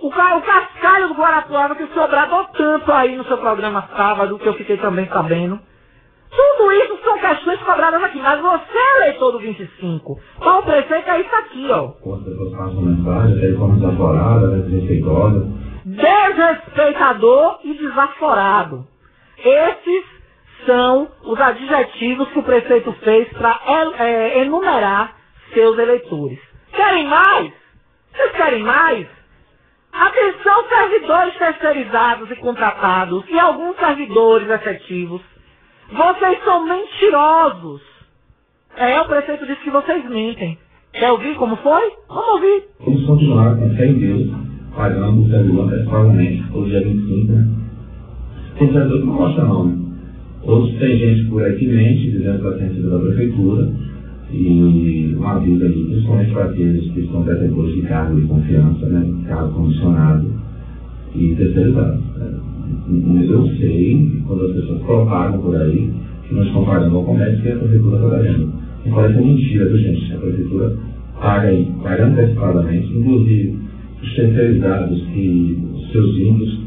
A: O, ca- o cascalho do Guarapuava que bradou tanto aí no seu programa sábado, que eu fiquei também sabendo. Tudo isso são questões cobradas aqui, mas você é eleitor do 25. Então o prefeito é isso aqui, ó.
B: Quando as pessoas passam mensagem, desrespeitosa,
A: desrespeitador e desaforado. Esses são os adjetivos que o prefeito fez para enumerar seus eleitores. Querem mais? Vocês querem mais? Atenção, servidores terceirizados e contratados e alguns servidores efetivos. Vocês são mentirosos. É, o prefeito disse que vocês mentem. Quer ouvir como foi? Vamos ouvir.
B: vamos continuar com fé em Deus, pagando o servidor antecipadamente, todo dia 25, né? Tem servidor que não gosta não? Outros tem gente por aí que mente, dizendo que está sendo da prefeitura, e um aviso aí, principalmente para aqueles que são detentores de cargo de confiança, né? Cargo comissionado e terceirizado. né? Mas eu sei, quando as pessoas propagam por aí, que nós pagando ao comércio que a prefeitura está devendo. E parece mentira, viu gente? A prefeitura paga, paga antecipadamente, inclusive os terceirizados que os seus índios,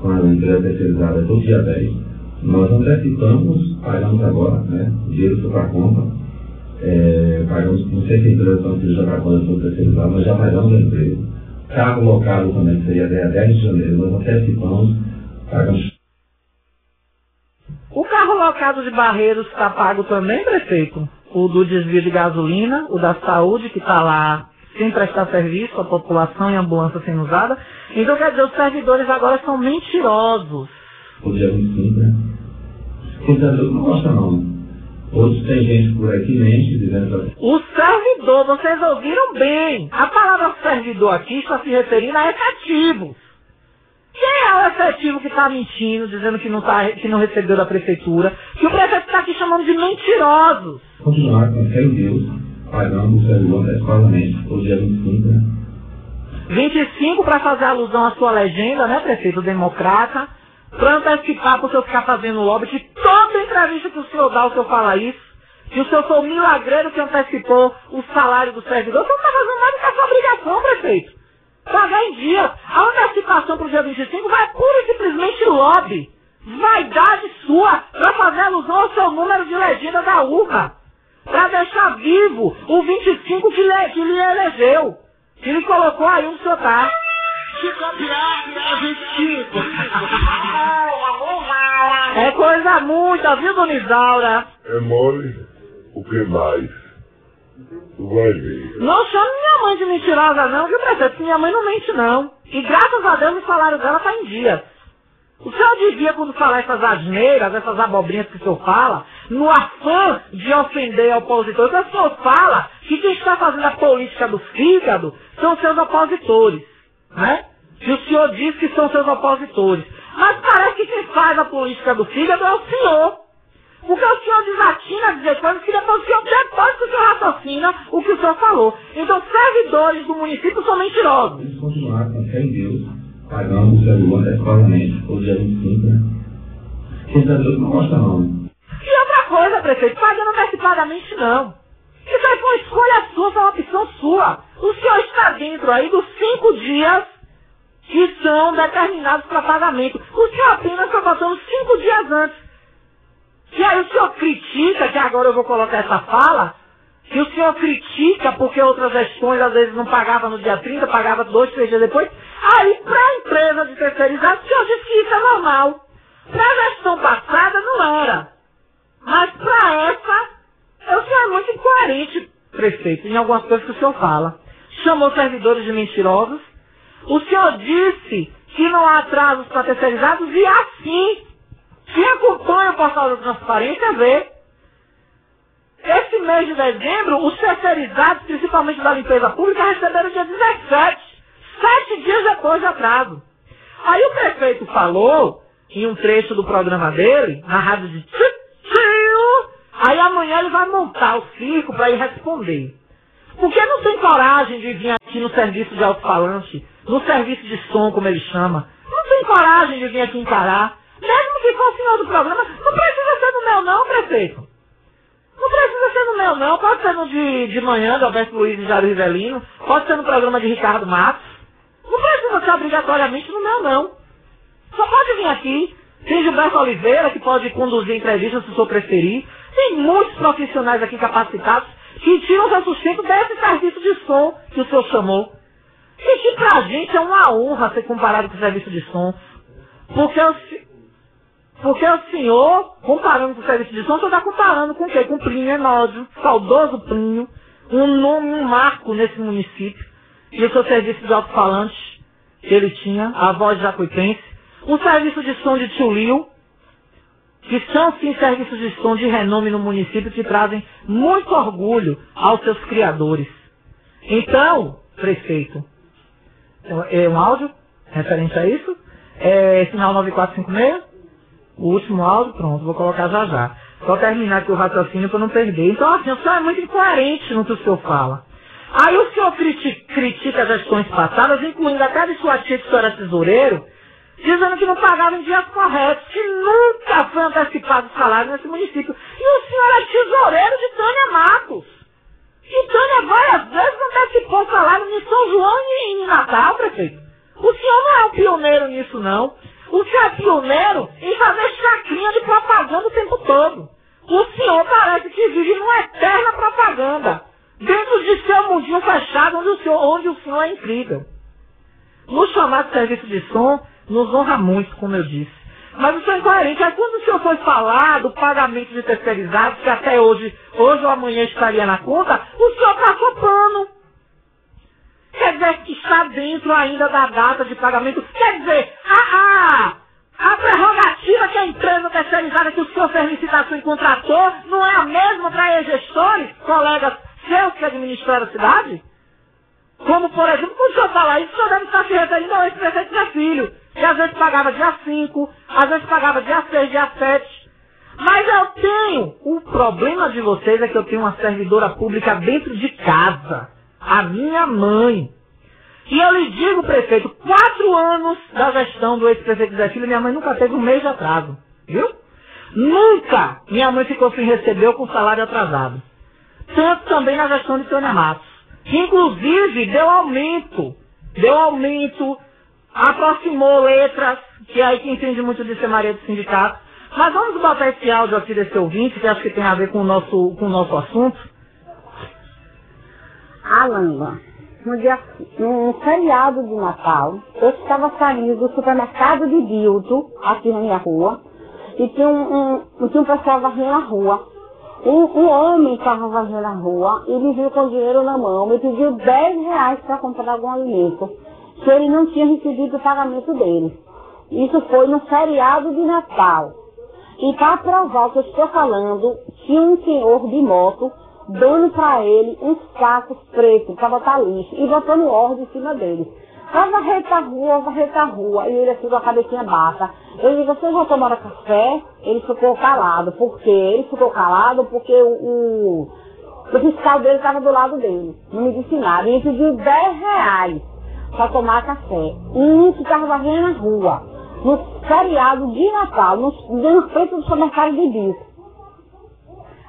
B: quando a empresa terceirizada é todo dia 10, nós antecipamos, pagamos agora, né? O dinheiro foi para a conta, é, pagamos, não sei se a empresa está já para a conta do terceirizado, mas já pagamos a empresa. Cargo local também, que seria até 10 de janeiro, nós antecipamos, pagamos
A: O carro locado de Barreiros está pago também, prefeito? O do desvio de gasolina, o da saúde, que está lá sem prestar serviço à população e ambulância sendo usada. Então, quer dizer, os servidores agora são mentirosos.
B: o dia 25, né? Tem servidor que não gosta não. Né? Outros tem gente por aí que mente, dizendo que
A: O servidor, vocês ouviram bem. A palavra servidor aqui está se referindo a efetivos. Quem é o efetivo que está mentindo, dizendo que não, tá, que não recebeu da prefeitura? Que o prefeito está aqui chamando de mentirosos.
B: continuar com fé em Deus, pagando o servidor antecipadamente, o dia 25, né?
A: 25 para fazer alusão à sua legenda, né, prefeito democrata? Para antecipar para o senhor ficar fazendo lobby, que toda entrevista que o senhor dá, o senhor fala isso. Que o senhor foi o milagreiro que antecipou o salário do servidor. O senhor não está fazendo nada com a sua obrigação, prefeito. Pagar em dia. A antecipação para o dia 25 vai pura e simplesmente lobby. Vaidade sua para fazer alusão ao seu número de legenda da urna. Para deixar vivo o 25 que, lhe, que lhe elegeu. E me colocou aí onde o senhor.
F: Se copiar, a gente
A: É coisa muita, viu, dona Isaura?
J: É mole? O que mais? Tu vai ver.
A: Não chame minha mãe de mentirosa não, viu, prefeito? Minha mãe não mente não. E graças a Deus o salário dela tá em dia. O senhor devia, quando falar essas asneiras, essas abobrinhas que o senhor fala, no afã de ofender a opositor, que o senhor fala que quem está fazendo a política do fígado são seus opositores, né? Que o senhor diz que são seus opositores. Mas parece que quem faz a política do fígado é o senhor. Porque o senhor desatina a dizer coisas que depois o senhor, depois que o senhor raciocina o que o senhor falou. Então, servidores do município são mentirosos.
B: Eles continuaram com fé em Deus, pagando o servidor antecipadamente, por dia 25, né? Tem servidor que não gosta não.
A: E outra coisa, prefeito, pagando antecipadamente não. Uma escolha sua, foi uma opção sua. O senhor está dentro aí dos cinco dias que são determinados para pagamento. O senhor apenas está passando cinco dias antes. E aí o senhor critica, que agora eu vou colocar essa fala, que o senhor critica porque outras gestões às vezes não pagavam no dia 30, pagava dois, três dias depois. Aí para a empresa de terceirizado, o senhor diz que isso é normal. Para a gestão passada não era. Mas para essa, senhor é muito incoerente, prefeito, em algumas coisas que o senhor fala. Chamou servidores de mentirosos. O senhor disse que não há atrasos para terceirizados e assim quem acompanha o portal da transparência vê. Esse mês de dezembro, os terceirizados, principalmente da limpeza pública, receberam dia 17, sete dias depois de atraso. Aí o prefeito falou, em um trecho do programa dele, na rádio de Tio, aí amanhã ele vai montar o circo para ir responder. Por que não tem coragem de vir aqui no serviço de alto-falante, no serviço de som, como ele chama? Não tem coragem de vir aqui encarar. Mesmo que for o senhor do programa, não precisa ser no meu não, prefeito. Não precisa ser no meu não, pode ser no de, de manhã, do Alberto Luiz e Jair Rivelino, pode ser no programa de Ricardo Matos. Não precisa ser obrigatoriamente no meu não. Só pode vir aqui. Tem Gilberto Oliveira, que pode conduzir entrevistas se o senhor preferir. Tem muitos profissionais aqui capacitados que tiram seu sustento desse serviço de som que o senhor chamou. E que pra gente é uma honra ser comparado com o serviço de som. Porque o, porque o senhor, comparando com o serviço de som, o senhor está comparando com o quê? Com Plínio Enódio, saudoso Plínio, um nome, um marco nesse município, e o seu serviço de alto-falante que ele tinha, a voz jacuipense, o serviço de som de Tio Lio, que são sim serviços de som de renome no município que trazem muito orgulho aos seus criadores. Então, prefeito, é um áudio referente a isso? É sinal 9456? O último áudio, pronto, vou colocar já já. Só terminar aqui o raciocínio para não perder. Então, assim, o senhor é muito incoerente no que o senhor fala. Aí o senhor critica, critica as gestões passadas, incluindo até de sua tia que o senhor era tesoureiro, dizendo que não pagava em dias corretos, que nunca foi antecipado o salário nesse município. E o senhor é tesoureiro de Tânia Matos. E Tânia várias vezes antecipou o salário em São João e em Natal, prefeito. O senhor não é um pioneiro nisso, não. O senhor é pioneiro em fazer chacrinha de propaganda o tempo todo. O senhor parece que vive numa eterna propaganda. Dentro de seu mundinho fechado, onde o senhor, onde o senhor é incrível. No chamado serviço de som, nos honra muito, como eu disse. Mas o senhor é incoerente. Aí quando o senhor foi falar do pagamento de terceirizados, que até hoje, hoje ou amanhã estaria na conta, o senhor passou pano. Quer dizer, que está dentro ainda da data de pagamento. Quer dizer, a, a, a prerrogativa que a empresa terceirizada que o senhor fez licitação e contratou não é a mesma para gestores, colegas seus que administraram a cidade? Como, por exemplo, quando o senhor fala isso, o senhor deve estar se referindo ao ex-prefeito Filho, que às vezes pagava dia 5, às vezes pagava dia 6, dia 7. Mas eu tenho, o problema de vocês é que eu tenho uma servidora pública dentro de casa a minha mãe. E eu lhe digo, prefeito, quatro anos da gestão do ex-prefeito Zé Filho, minha mãe nunca teve um mês de atraso. Viu? Nunca minha mãe ficou sem receber com salário atrasado. Tanto também na gestão de Tânia Matos. Inclusive deu aumento. Deu aumento, aproximou letras, que é aí que entende muito de ser Maria do Sindicato. Mas vamos botar esse áudio aqui desse ouvinte, que acho que tem a ver com o nosso, com o nosso assunto.
K: Alanga, no dia, num feriado de Natal, eu estava saindo do supermercado de Dildo, aqui na minha rua, e tinha um, um, tinha um pessoal varrendo a rua. Um, um homem estava varrendo a rua e me viu com dinheiro na mão, me pediu 10 reais para comprar algum alimento, que ele não tinha recebido o pagamento dele. Isso foi no feriado de Natal. E para provar o que eu estou falando, tinha um senhor de moto dando para ele uns sacos pretos para botar lixo e botando ordem em cima dele. Vai varrer a rua, varrer a rua. E ele assim com a cabecinha baixa. Eu digo, vocês vão tomar café? Ele ficou calado. Por quê? Ele ficou calado porque o, o, o fiscal dele estava do lado dele. Não me disse nada. E ele pediu 10 reais para tomar café. E um que estava varrendo a rua. No feriado de Natal, no, no frente do supermercado de bico.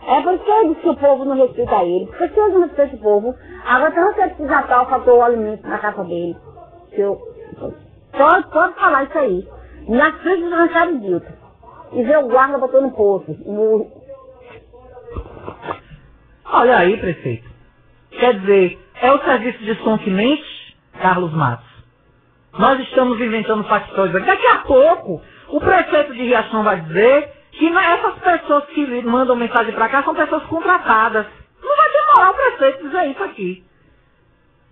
K: É por isso que disse que o povo não respeita ele. Porque se eu não respeito o povo, agora tem um certo de Natal faltou o alimento na casa dele. Eu, pode, pode falar isso aí. Na frente do Ranchado Dilton. E ver o guarda botando no poço. No...
A: Olha aí, prefeito. Quer dizer, é o serviço de som que Carlos Matos. Nós estamos inventando facções aqui. Daqui a pouco, o prefeito de Riachão vai dizer que essas pessoas que mandam mensagem para cá são pessoas contratadas. Não vai demorar o prefeito dizer isso aqui.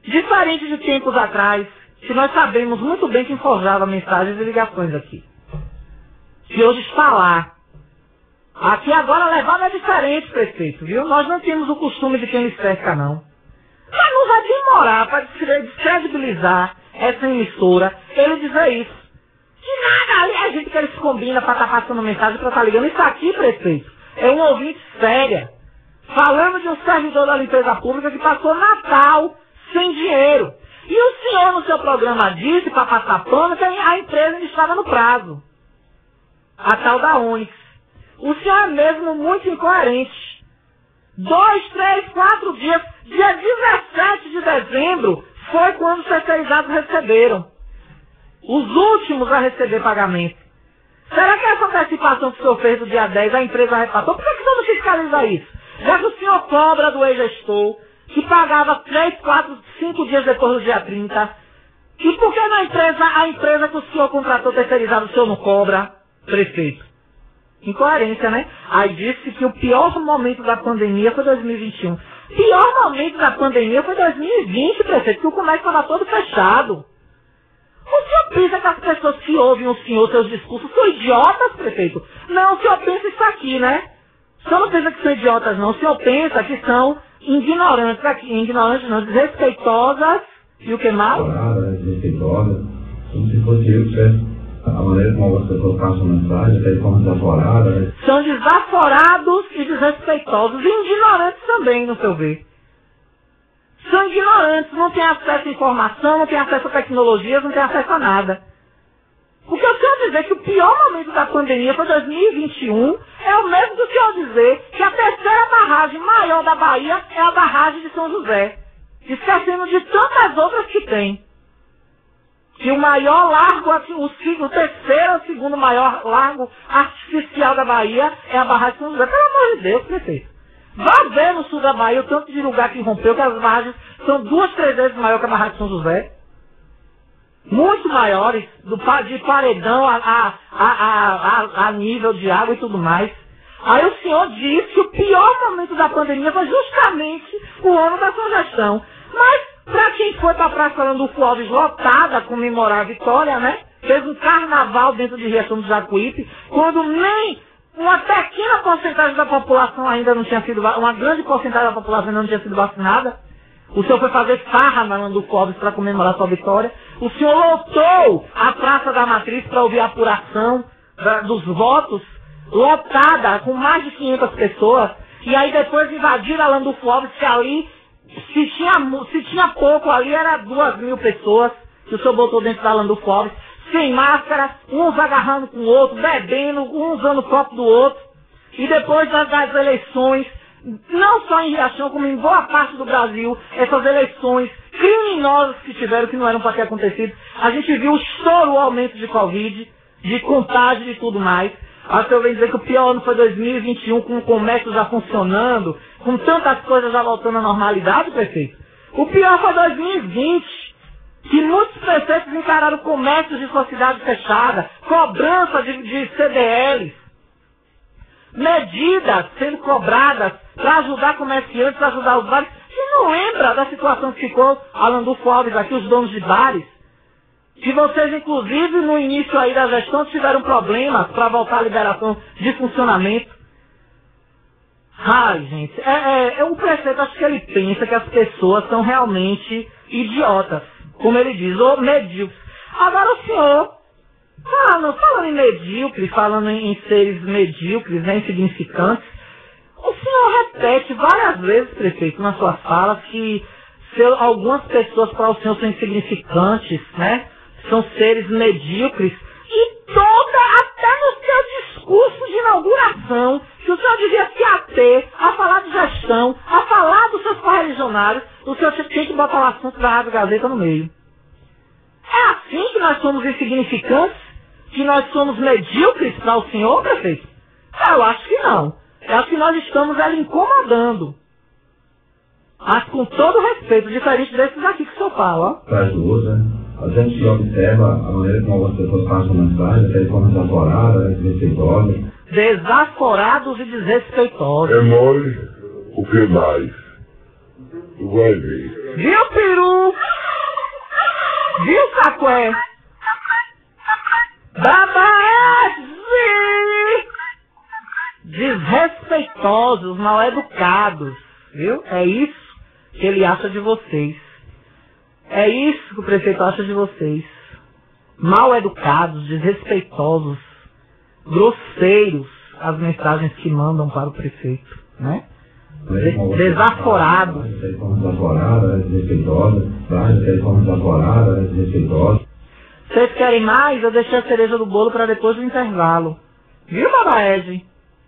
A: Diferente de tempos atrás, que nós sabemos muito bem quem forjava mensagens e ligações aqui. Se hoje está lá. Aqui agora levado é diferente, prefeito, viu? Nós não temos o costume de quem lhe cerca, não. Mas não vai demorar para descredibilizar essa emissora ele dizer isso. De nada, ali a gente que eles combina para estar tá passando mensagem, para estar tá ligando. Isso aqui, prefeito, é um ouvinte séria. Falando de um servidor da limpeza pública que passou Natal sem dinheiro. E o senhor no seu programa disse, para passar pano, que a empresa estava no prazo. A tal da Onix. O senhor é mesmo muito incoerente. Dois, três, quatro dias, dia 17 de dezembro, foi quando os terceirizados receberam. Os últimos a receber pagamento. Será que essa antecipação que o senhor fez do dia 10 a empresa repassou? Por que, que o senhor não fiscaliza isso? Já que o senhor cobra do ex-gestor, que pagava 3, 4, 5 dias depois do dia 30, e por que na empresa, a empresa que o senhor contratou terceirizado, o senhor não cobra, prefeito? Incoerência, né? Aí disse que o pior momento da pandemia foi 2021. Pior momento da pandemia foi 2020, prefeito, que o comércio estava todo fechado. O senhor pensa que as pessoas que ouvem o senhor, seus discursos, são idiotas, prefeito? Não, o senhor pensa isso aqui, né? O senhor não pensa que são idiotas, não. O senhor pensa que são ignorantes aqui. Ignorantes não, desrespeitosas e o que mais?
B: Desrespeitosas. Como se fosse eu que tivesse a maneira como mensagem, como desaforadas.
A: São desaforados e desrespeitosos e ignorantes também, no seu ver são ignorantes, não têm acesso à informação, não têm acesso a tecnologias, não têm acesso a nada. O que eu quero dizer é que o pior momento da pandemia foi 2021 é o mesmo do que eu dizer que a terceira barragem maior da Bahia é a barragem de São José, esquecendo de tantas outras que tem. Que o maior largo, o, o terceiro ou segundo maior largo artificial da Bahia é a barragem de São José. Pelo amor de Deus, prefeito. Vá ver no sul da Bahia o tanto de lugar que rompeu, que as barragens são duas, três vezes maior que a barragem de São José. Muito maiores, do, de paredão a, a, a, a, nível de água e tudo mais. Aí o senhor disse que o pior momento da pandemia foi justamente o ano da sugestão. Mas, para quem foi para a Praça Landulfo Alves lotada comemorar a vitória, né? Fez um carnaval dentro de Riachão do Jacuípe, quando nem uma pequena porcentagem da população ainda não tinha sido uma grande porcentagem da população ainda não tinha sido vacinada. O senhor foi fazer farra na Landu Cobres para comemorar sua vitória. O senhor lotou a Praça da Matriz para ouvir a apuração da, dos votos, lotada, com mais de 500 pessoas. E aí depois invadiram a Landu Cobres, que ali, se tinha, se tinha pouco ali, era duas mil pessoas que o senhor botou dentro da Landu Cobres sem máscara, uns agarrando com o outro, bebendo, um usando o copo do outro. E depois das, das eleições, não só em Riachão, como em boa parte do Brasil, essas eleições criminosas que tiveram, que não eram para ter acontecido, a gente viu o estouro, o aumento de Covid, de contágio e tudo mais. Acho que eu venho dizer que o pior ano foi 2021, com o comércio já funcionando, com tantas coisas já voltando à normalidade, prefeito. O pior foi 2020, que muitos prefeitos encararam comércios de sua cidade fechada, cobrança de, de CDLs, medidas sendo cobradas para ajudar comerciantes, para ajudar os bares. Você não lembra da situação que ficou Alan Dufo Alves aqui, os donos de bares? Que vocês, inclusive, no início aí da gestão, tiveram problemas para voltar à liberação de funcionamento. Ai, gente, é, é, é, o prefeito, acho que ele pensa que as pessoas são realmente idiotas, como ele diz, ou medíocres. Agora o senhor, falando, falando em medíocres, falando em, em seres medíocres, né, insignificantes, o senhor repete várias vezes, prefeito, nas suas falas, que seu, algumas pessoas para o senhor são insignificantes, né? São seres medíocres. E toda, até no seu discurso de inauguração, que o senhor devia se ater a falar de gestão, a falar dos seus correligionários, o senhor tinha que botar o assunto da Rádio Gazeta no meio. É assim que nós somos insignificantes? Que nós somos medíocres para o senhor, prefeito? Eu acho que não. Eu acho que nós estamos ali incomodando. Mas com todo respeito, diferente desses aqui que o senhor fala, ó.
B: Do outro, né? A gente observa a maneira como algumas pessoas passam mensagem, até de forma desaforada, desrespeitosa.
A: Desaforados e desrespeitosos.
J: É mole o que mais? Tu vai ver.
A: Viu, peru? Viu, sacué? Babaese! Desrespeitosos, mal educados. Viu? É isso que ele acha de vocês. É isso que o prefeito acha de vocês. Mal educados, desrespeitosos, grosseiros as mensagens que mandam para o prefeito, né? De- Desaforados.
B: Desaforada, desrespeitosa, tá? De forma desaforada, desrespeitosa.
A: Vocês querem mais? Eu deixei a cereja do bolo para depois do intervalo. Viu, Babaed?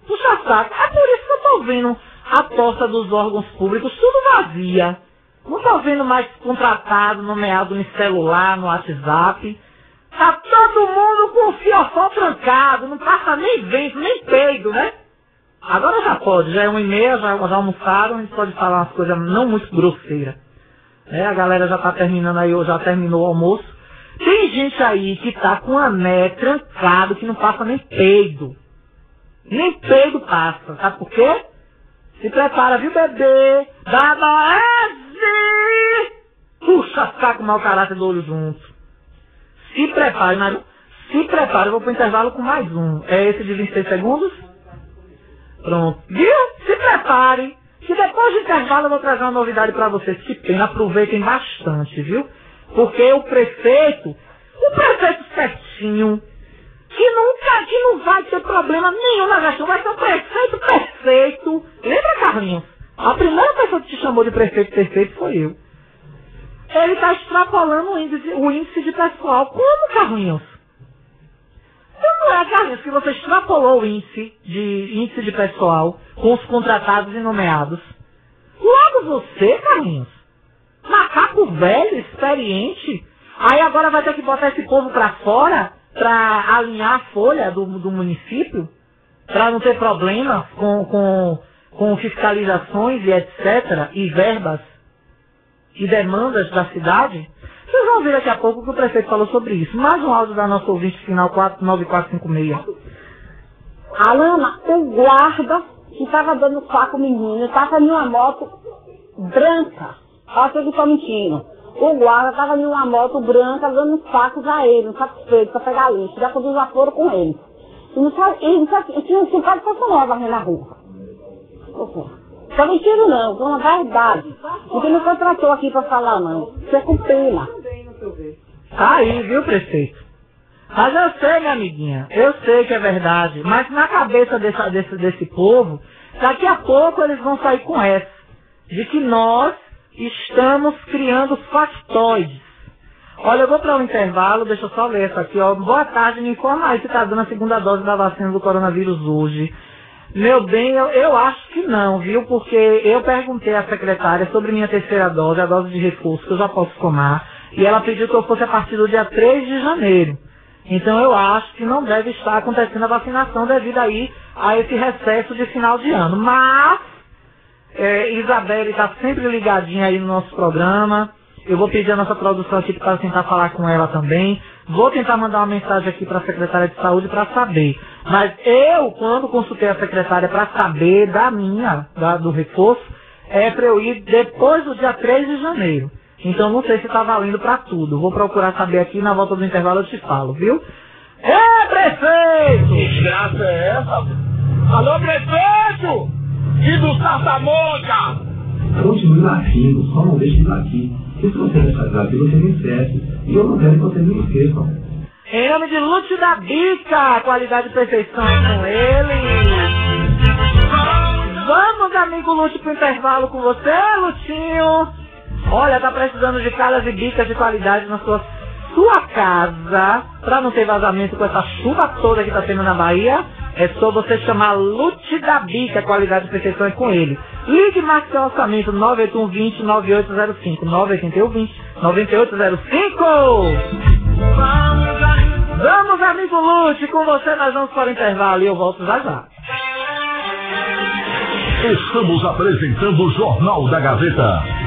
A: Puxa saco. É por isso que eu tô vendo a tosta dos órgãos públicos tudo vazia. Não tô vendo mais contratado, nomeado no celular, no WhatsApp. Tá todo mundo com o fiofó trancado, não passa nem vento, nem peido, né? Agora já pode, já é uma e meia, já, já almoçaram, a gente pode falar umas coisas não muito grosseiras. É, a galera já tá terminando aí, já terminou o almoço. Tem gente aí que tá com ané trancado, que não passa nem peido. Nem peido passa. Sabe por quê? Se prepara, viu, bebê? Babaese! Puxa saco mau caráter do olho junto. Se prepare, mas se prepare, eu vou pro intervalo com mais um. É esse de 26 segundos? Pronto. Viu? Se prepare. Que depois do intervalo eu vou trazer uma novidade para vocês. Que pena, aproveitem bastante, viu? Porque o prefeito, o prefeito certinho, que nunca, que não vai ter problema nenhum na gestão, vai ser o prefeito perfeito. Lembra, Carlinhos? A primeira pessoa que te chamou de prefeito perfeito foi eu. Ele está extrapolando o índice, o índice de pessoal. Como, Carlinhos? Como é, Carlinhos, que você extrapolou o índice de, índice de pessoal com os contratados e nomeados? Logo você, Carlinhos? Macaco velho, experiente. Aí agora vai ter que botar esse povo pra fora pra alinhar a folha do, do município? Pra não ter problemas com, com, com fiscalizações e etc. E verbas e demandas da cidade? Vocês vão ver daqui a pouco que o prefeito falou sobre isso. Mais um áudio da nossa ouvinte final 49456.
K: Alana, o guarda que estava dando faca ao menino, estava em uma moto branca. Olha que ele está mentindo. O guarda estava em uma moto branca dando sacos a ele, um saco feito para pegar lixo. Já quando já foram com ele. E não sabe, ele não sabe, tinha um simpático funcionário varrendo na rua. Tá mentindo não, tô na verdade. Porque não contratou aqui para falar não. Isso é com pena.
A: Aí, viu, prefeito? Mas eu sei, minha amiguinha, eu sei que é verdade, mas na cabeça dessa, desse, desse povo, daqui a pouco eles vão sair com essa, de que nós estamos criando factoides. Olha, eu vou para um intervalo, deixa eu só ler essa aqui, ó. Boa tarde, me informa aí se está dando a segunda dose da vacina do coronavírus hoje. Meu bem, eu, eu acho que não, viu? Porque eu perguntei à secretária sobre minha terceira dose, a dose de reforço que eu já posso tomar, e ela pediu que eu fosse a partir do dia 3 de janeiro. Então eu acho que não deve estar acontecendo a vacinação devido aí a esse recesso de final de ano. Mas É, Isabelle está sempre ligadinha aí no nosso programa. Eu vou pedir a nossa produção aqui para tentar falar com ela também. Vou tentar mandar uma mensagem aqui para a secretária de saúde para saber. Mas eu, quando consultei a secretária para saber da minha, da, do reforço, é para eu ir depois do dia 3 de janeiro. Então não sei se está valendo para tudo. Vou procurar saber aqui na volta do intervalo eu te falo, viu? É, prefeito!
L: Que desgraça é essa? Alô, prefeito! E do Sartamonca!
B: Continue latindo, só não deixe de latir. Se você deixar de latir, você me esquece. E eu não quero que você me esqueça.
A: Em nome de Lúcio da Bica, qualidade e perfeição com ele. Vamos, amigo Lúcio, pro intervalo com você, Lutinho. Olha, tá precisando de calhas e bicas de qualidade na sua, sua casa, pra não ter vazamento com essa chuva toda que tá tendo na Bahia. É só você chamar Lute da Bica, qualidade e perfeição é com ele. Ligue e marque seu orçamento 98120 9805 98120 9805 Vamos, amigo Lute, com você nós vamos para o intervalo e eu volto já já.
C: Estamos apresentando o Jornal da Gazeta.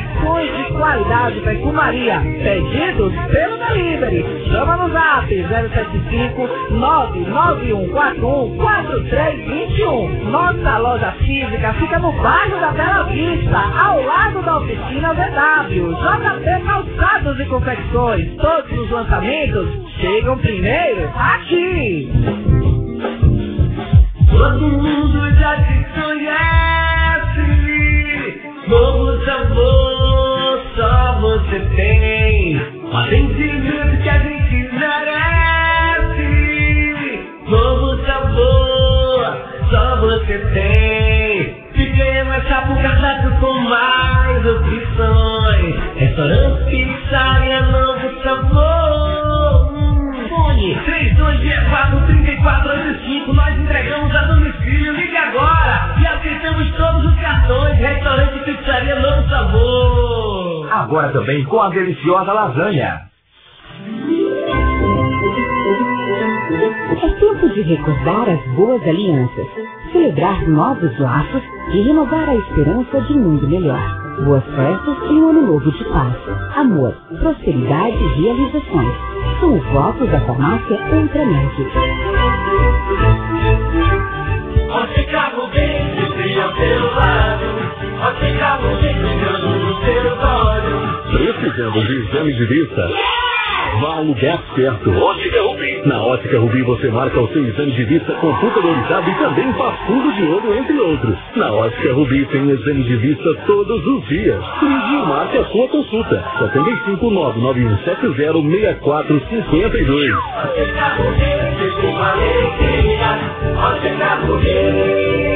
A: De qualidade perfumaria. Pedidos pelo delivery. Chama no zap 075 99141 4321. Nossa loja física fica no bairro da Bela Vista, ao lado da oficina VW. JP Calçados e Confecções. Todos os lançamentos chegam primeiro aqui.
F: Todo mundo já te conhece. Novo sabor só você tem. O atendimento que a gente merece. Novo sabor só você tem. Fiquei mais chapo casado com mais opções. Restaurante, pizzaria, novo sabor. Hum, Fone 3264 3485 Nós entregamos a domicílio. Ligue agora e aceitamos todos os cartões. Restaurante, pizzaria, novo sabor.
C: Agora também com a deliciosa lasanha.
I: É tempo de recordar as boas alianças, celebrar novos laços e renovar a esperança de um mundo melhor. Boas festas e um ano novo de paz, amor, prosperidade e realizações. São os votos da farmácia Ultramed.
F: Ótica Rubem, sempre ao teu lado. Ótica Rubem, cuidando do teu olho.
C: Precisando de exame de vista? Vá ao lugar certo. Ótica Rubi. Na Ótica Rubi você marca o seu exame de vista computadorizado e também faz fundo de olho, entre outros. Na Ótica Rubi tem exame de vista todos os dias. Ligue e marque a sua consulta. 75 99170 6452.
F: Ótica Rubem,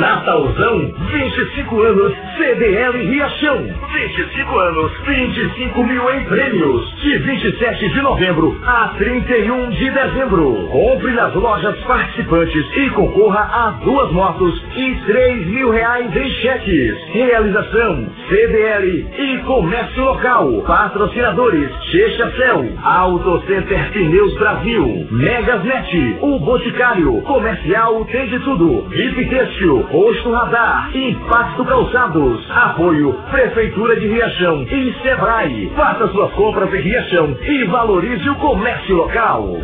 C: Natalzão, 25 anos, CDL Riachão. 25 anos, 25 mil em prêmios. De 27 de novembro a 31 de dezembro. Compre nas lojas participantes e concorra a duas motos e 3 mil reais em cheques. Realização, CDL e Comércio Local. Patrocinadores, Checha Cel, Auto Center Pneus Brasil, Megasnet, O Boticário, Comercial Tem de Tudo, VIP Têxtil, Posto Radar, Impacto Apoio, Prefeitura de Riachão e Sebrae. Faça suas compras em Riachão e valorize o comércio local.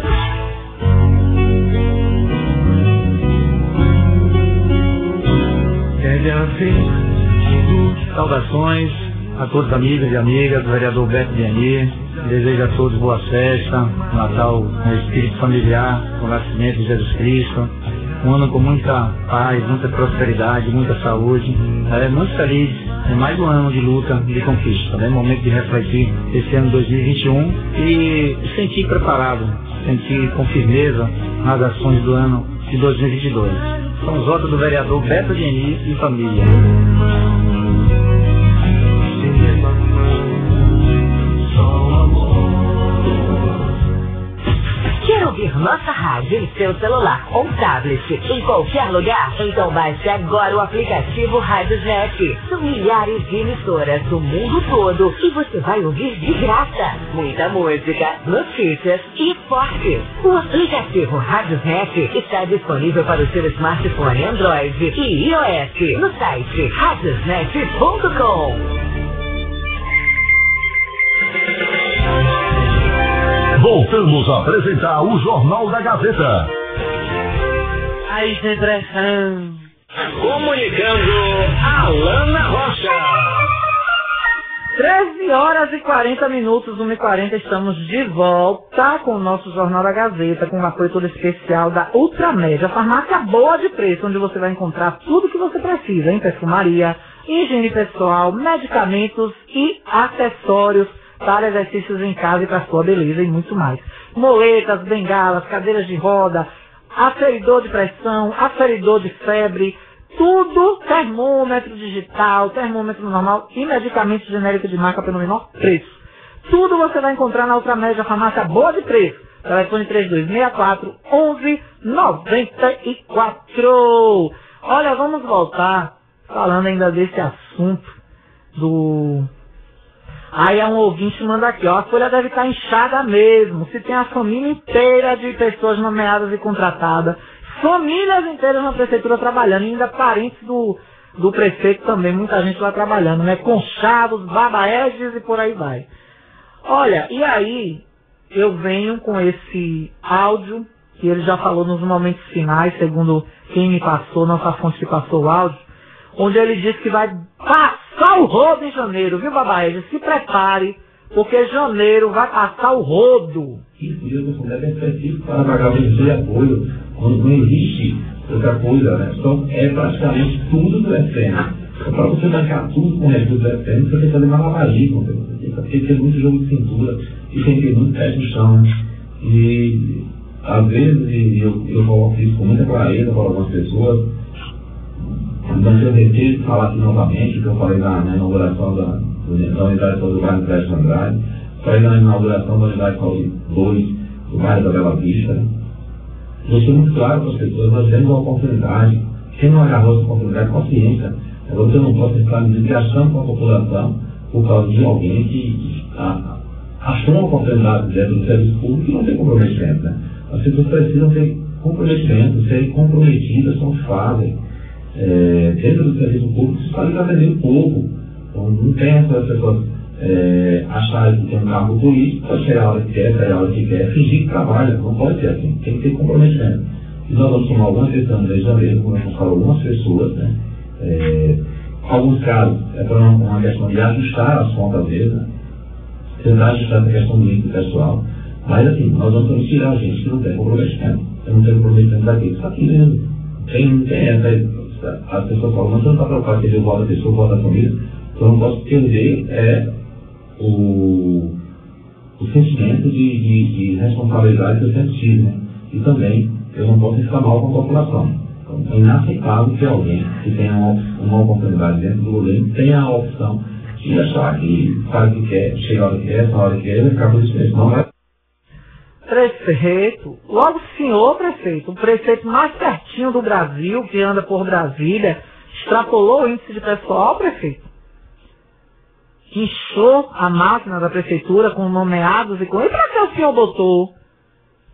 H: Saudações a todos amigos e amigas do vereador Beto Biani. Desejo a todos boa festa, Natal com espírito familiar, o nascimento de Jesus Cristo. Um ano com muita paz, muita prosperidade, muita saúde. É muito feliz. É mais um ano de luta, de conquista. É momento de refletir esse ano 2021 e sentir preparado, sentir com firmeza nas ações do ano de 2022. São os votos do vereador Beto Dini e família.
M: Nossa rádio em seu celular ou tablet em qualquer lugar? Então baixe agora o aplicativo Rádiosnet. São milhares de emissoras do mundo todo e você vai ouvir de graça. Muita música, notícias e esportes. O aplicativo Rádiosnet está disponível para o seu smartphone Android e iOS no site radiosnet.com.
C: Voltamos a apresentar o Jornal da Gazeta.
A: Aí, depressão.
L: Comunicando Alana Rocha.
A: 13 horas e 40 minutos, 1 e 40 estamos de volta com o nosso Jornal da Gazeta, com um apoio todo especial da Ultramédia, farmácia boa de preço, onde você vai encontrar tudo que você precisa, em perfumaria, higiene pessoal, medicamentos e acessórios para exercícios em casa e para sua beleza e muito mais. Moletas, bengalas, cadeiras de roda, aferidor de pressão, aferidor de febre, tudo termômetro digital, termômetro normal e medicamentos genéricos de marca pelo menor preço. Tudo você vai encontrar na Ultramédia Farmácia Boa de Preço. Telefone 3264 1194. Olha, vamos voltar falando ainda desse assunto do Aí é um ouvinte manda aqui, ó, a folha deve estar inchada mesmo. Se tem a família inteira de pessoas nomeadas e contratadas, famílias inteiras na prefeitura trabalhando, e ainda parentes do, do prefeito também, muita gente lá trabalhando, né? Conchados, babaeges e por aí vai. Olha, e aí eu venho com esse áudio, que ele já falou nos momentos finais, segundo quem me passou, nossa fonte que passou o áudio, onde ele disse que vai passar o rodo em janeiro, viu, Babaeja? Se prepare, porque janeiro vai passar o rodo.
B: Isso, isso é específico para pagar o de apoio, quando não existe outra coisa, né? Então é praticamente tudo do FM. Para você bancar tudo com recurso do FM, você tem que fazer malabarismo, tem que ter muito jogo de cintura, e tem que ter muito pé no chão. E às vezes eu, eu coloco isso com muita clareza para algumas pessoas, então, eu desejo falar aqui novamente o que eu falei na, na inauguração da, da Unidade de Saúde do bairro Crédito Andrade, falei na inauguração da Unidade de Saúde 2 do bairro da Bela Vista. Eu sou muito claro para as pessoas, nós temos uma oportunidade, quem não agarrou essa oportunidade, consciência. Agora você não pode estar desgastando com a população por causa de alguém que achou uma oportunidade dentro do serviço público e não tem comprometimento. Né? As pessoas precisam ter comprometimento, serem comprometidas com o que fazem é, dentro do serviço público, isso está vendendo pouco. Então, não tem essas pessoas é, acharem que tem um cargo político, pode chegar a hora que quer, sair a hora que quer, fingir que trabalha. Não pode ser assim, tem que ter comprometimento. E nós vamos tomar algumas decisões em janeiro, como eu falo algumas pessoas, né? É, alguns casos é para uma, uma, questão de ajustar as contas deles, né? tentar ajustar essa questão do índice pessoal. Mas assim, nós vamos tirar a gente que não tem comprometimento. Eu não tenho comprometimento que está aqui mesmo. Tem, tem essa as pessoas falam, mas você não está preocupado se ele voto da pessoa, da família. Então, eu não posso perder é, o, o sentimento de, de, de, responsabilidade que eu sempre tive, né? E também, eu não posso ficar mal com a população. É inaceitável que alguém que tenha uma, uma oportunidade dentro do governo tenha a opção de achar que sabe o que quer, chega a hora que quer, essa hora que quer, por isso mesmo. Não vai
A: prefeito, logo senhor prefeito, o prefeito mais pertinho do Brasil, que anda por Brasília, extrapolou o índice de pessoal, prefeito. Inchou a máquina da prefeitura com nomeados e com. E para que o senhor botou?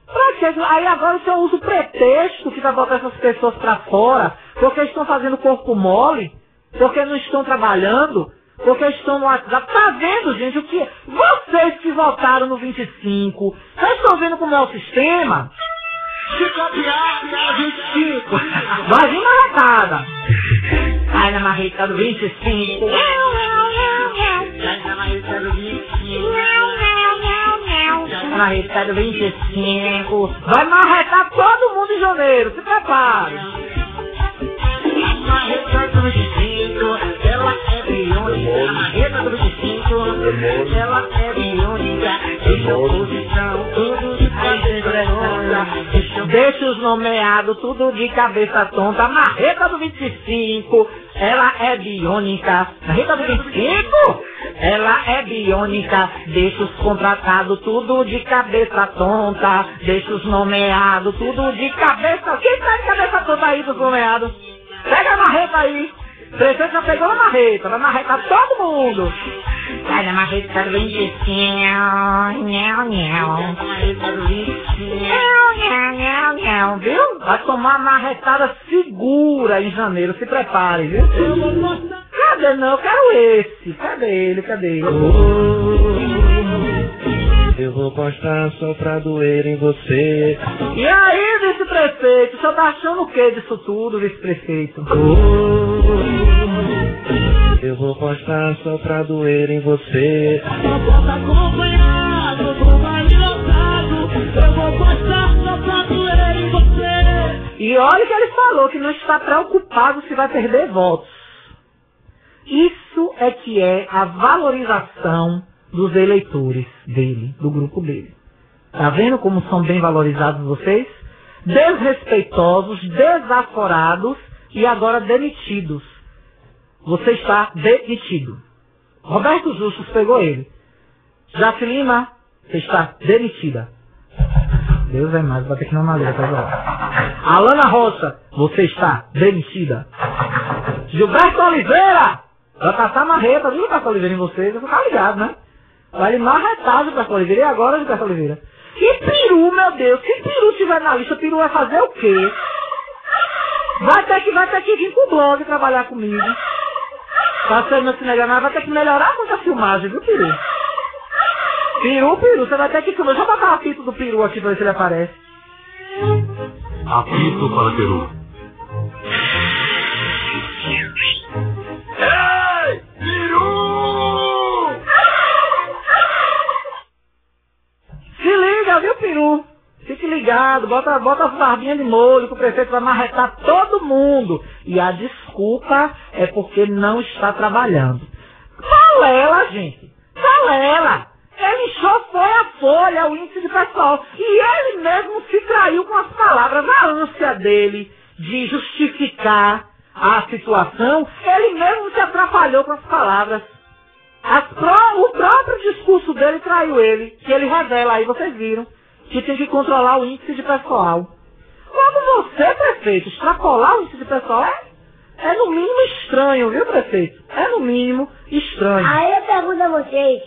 A: Pra que? Aí agora o senhor usa o pretexto que vai botar essas pessoas para fora, porque estão fazendo corpo mole, porque não estão trabalhando, porque estão no WhatsApp. Tá vendo, gente, o que... Vocês que votaram no 25, vocês estão vendo como é o sistema?
L: Se copiar, é 25.
A: Vai vir marretada. Sai na marreta do 25. Sai na marreta do 25. Marreta do 25. Vai marretar todo mundo em janeiro. Se prepare.
F: Marreta do 25,
A: Nomeados tudo de cabeça tonta. Marreta do 25, ela é biônica. Marreta do 25, ela é biônica. Deixa os contratados tudo de cabeça tonta. Deixa os nomeados tudo de cabeça. Quem tá de cabeça tonta aí dos nomeados? Pega a marreta aí. Prefeito já pegou a marreta. Vai marretar todo mundo. Sai da marreta do 25. Nhão, nhão. Marreta do 25. Nhão, nhão, nhão, nhão. Viu? Vai tomar uma marretada segura em janeiro. Se prepare, viu? Cadê não? Eu quero esse. Cadê ele? Cadê ele?
N: Eu vou postar só pra doer em você.
A: E aí, vice-prefeito? O senhor tá achando o que disso tudo, vice-prefeito?
N: Eu vou postar só pra doer em você.
L: Eu vou acompanhado do baile lotado. Eu vou postar só pra doer em você.
A: E olha que ele falou que não está preocupado se vai perder votos. Isso é que é a valorização dos eleitores dele, do grupo dele. Tá vendo como são bem valorizados vocês? Desrespeitosos, desaforados e agora demitidos. Você está demitido. Roberto Justus pegou ele. Jaque Lima, você está demitida. Deus é mais, vai ter que não na letra agora. Alana Rocha, você está demitida. Gilberto Oliveira, vai passar marreta, viu, Gilberto Oliveira, em vocês? Você tá ligado, né? Vai marretar Gilberto Oliveira. E agora, Gilberto Oliveira? E peru, meu Deus, se peru estiver na lista, peru vai fazer o quê? Vai ter que, vai ter que vir pro blog trabalhar comigo. Sendo meu cinegrama, vai ter que melhorar muito a filmagem, viu, peru? Peru, peru, você vai ter que filmar. Deixa eu botar o apito do peru aqui pra ver se ele aparece.
C: Apito para Peru.
L: Ei, peru!
A: Se liga, viu, peru? Fique ligado, bota, bota as barbinhas de molho que o prefeito vai marretar todo mundo. E a desculpa é porque não está trabalhando. Balela, gente. Balela. Ele inchou foi a folha, o índice de pessoal. E ele mesmo se traiu com as palavras. A ânsia dele de justificar a situação, ele mesmo se atrapalhou com as palavras. As o próprio discurso dele traiu ele, que ele revela aí, vocês viram, que tem que controlar o índice de pessoal. Quando você, prefeito, extrapolar o índice de pessoal, é, é no mínimo estranho, viu, prefeito? É no mínimo estranho.
O: Aí eu pergunto a vocês,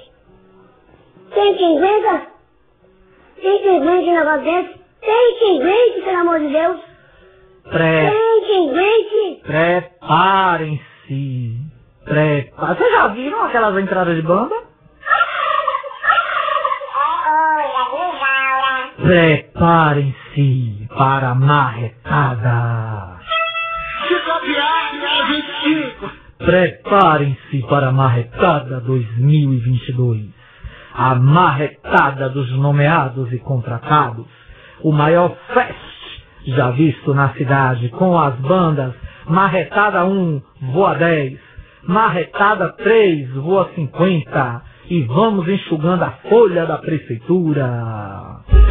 O: tem quem venda? Tem quem vende negócio desse? Tem quem vende, pelo amor de Deus?
A: Pré,
O: Tem quem vende?
A: preparem-se. Prepa Vocês já viram aquelas entradas de banda? Preparem-se para a marretada.
L: Se copiar, 25.
A: Preparem-se para a marretada 2022. A marretada dos nomeados e contratados. O maior fest já visto na cidade com as bandas Marretada 1 voa 10, Marretada 3 voa 50 e vamos enxugando a folha da prefeitura.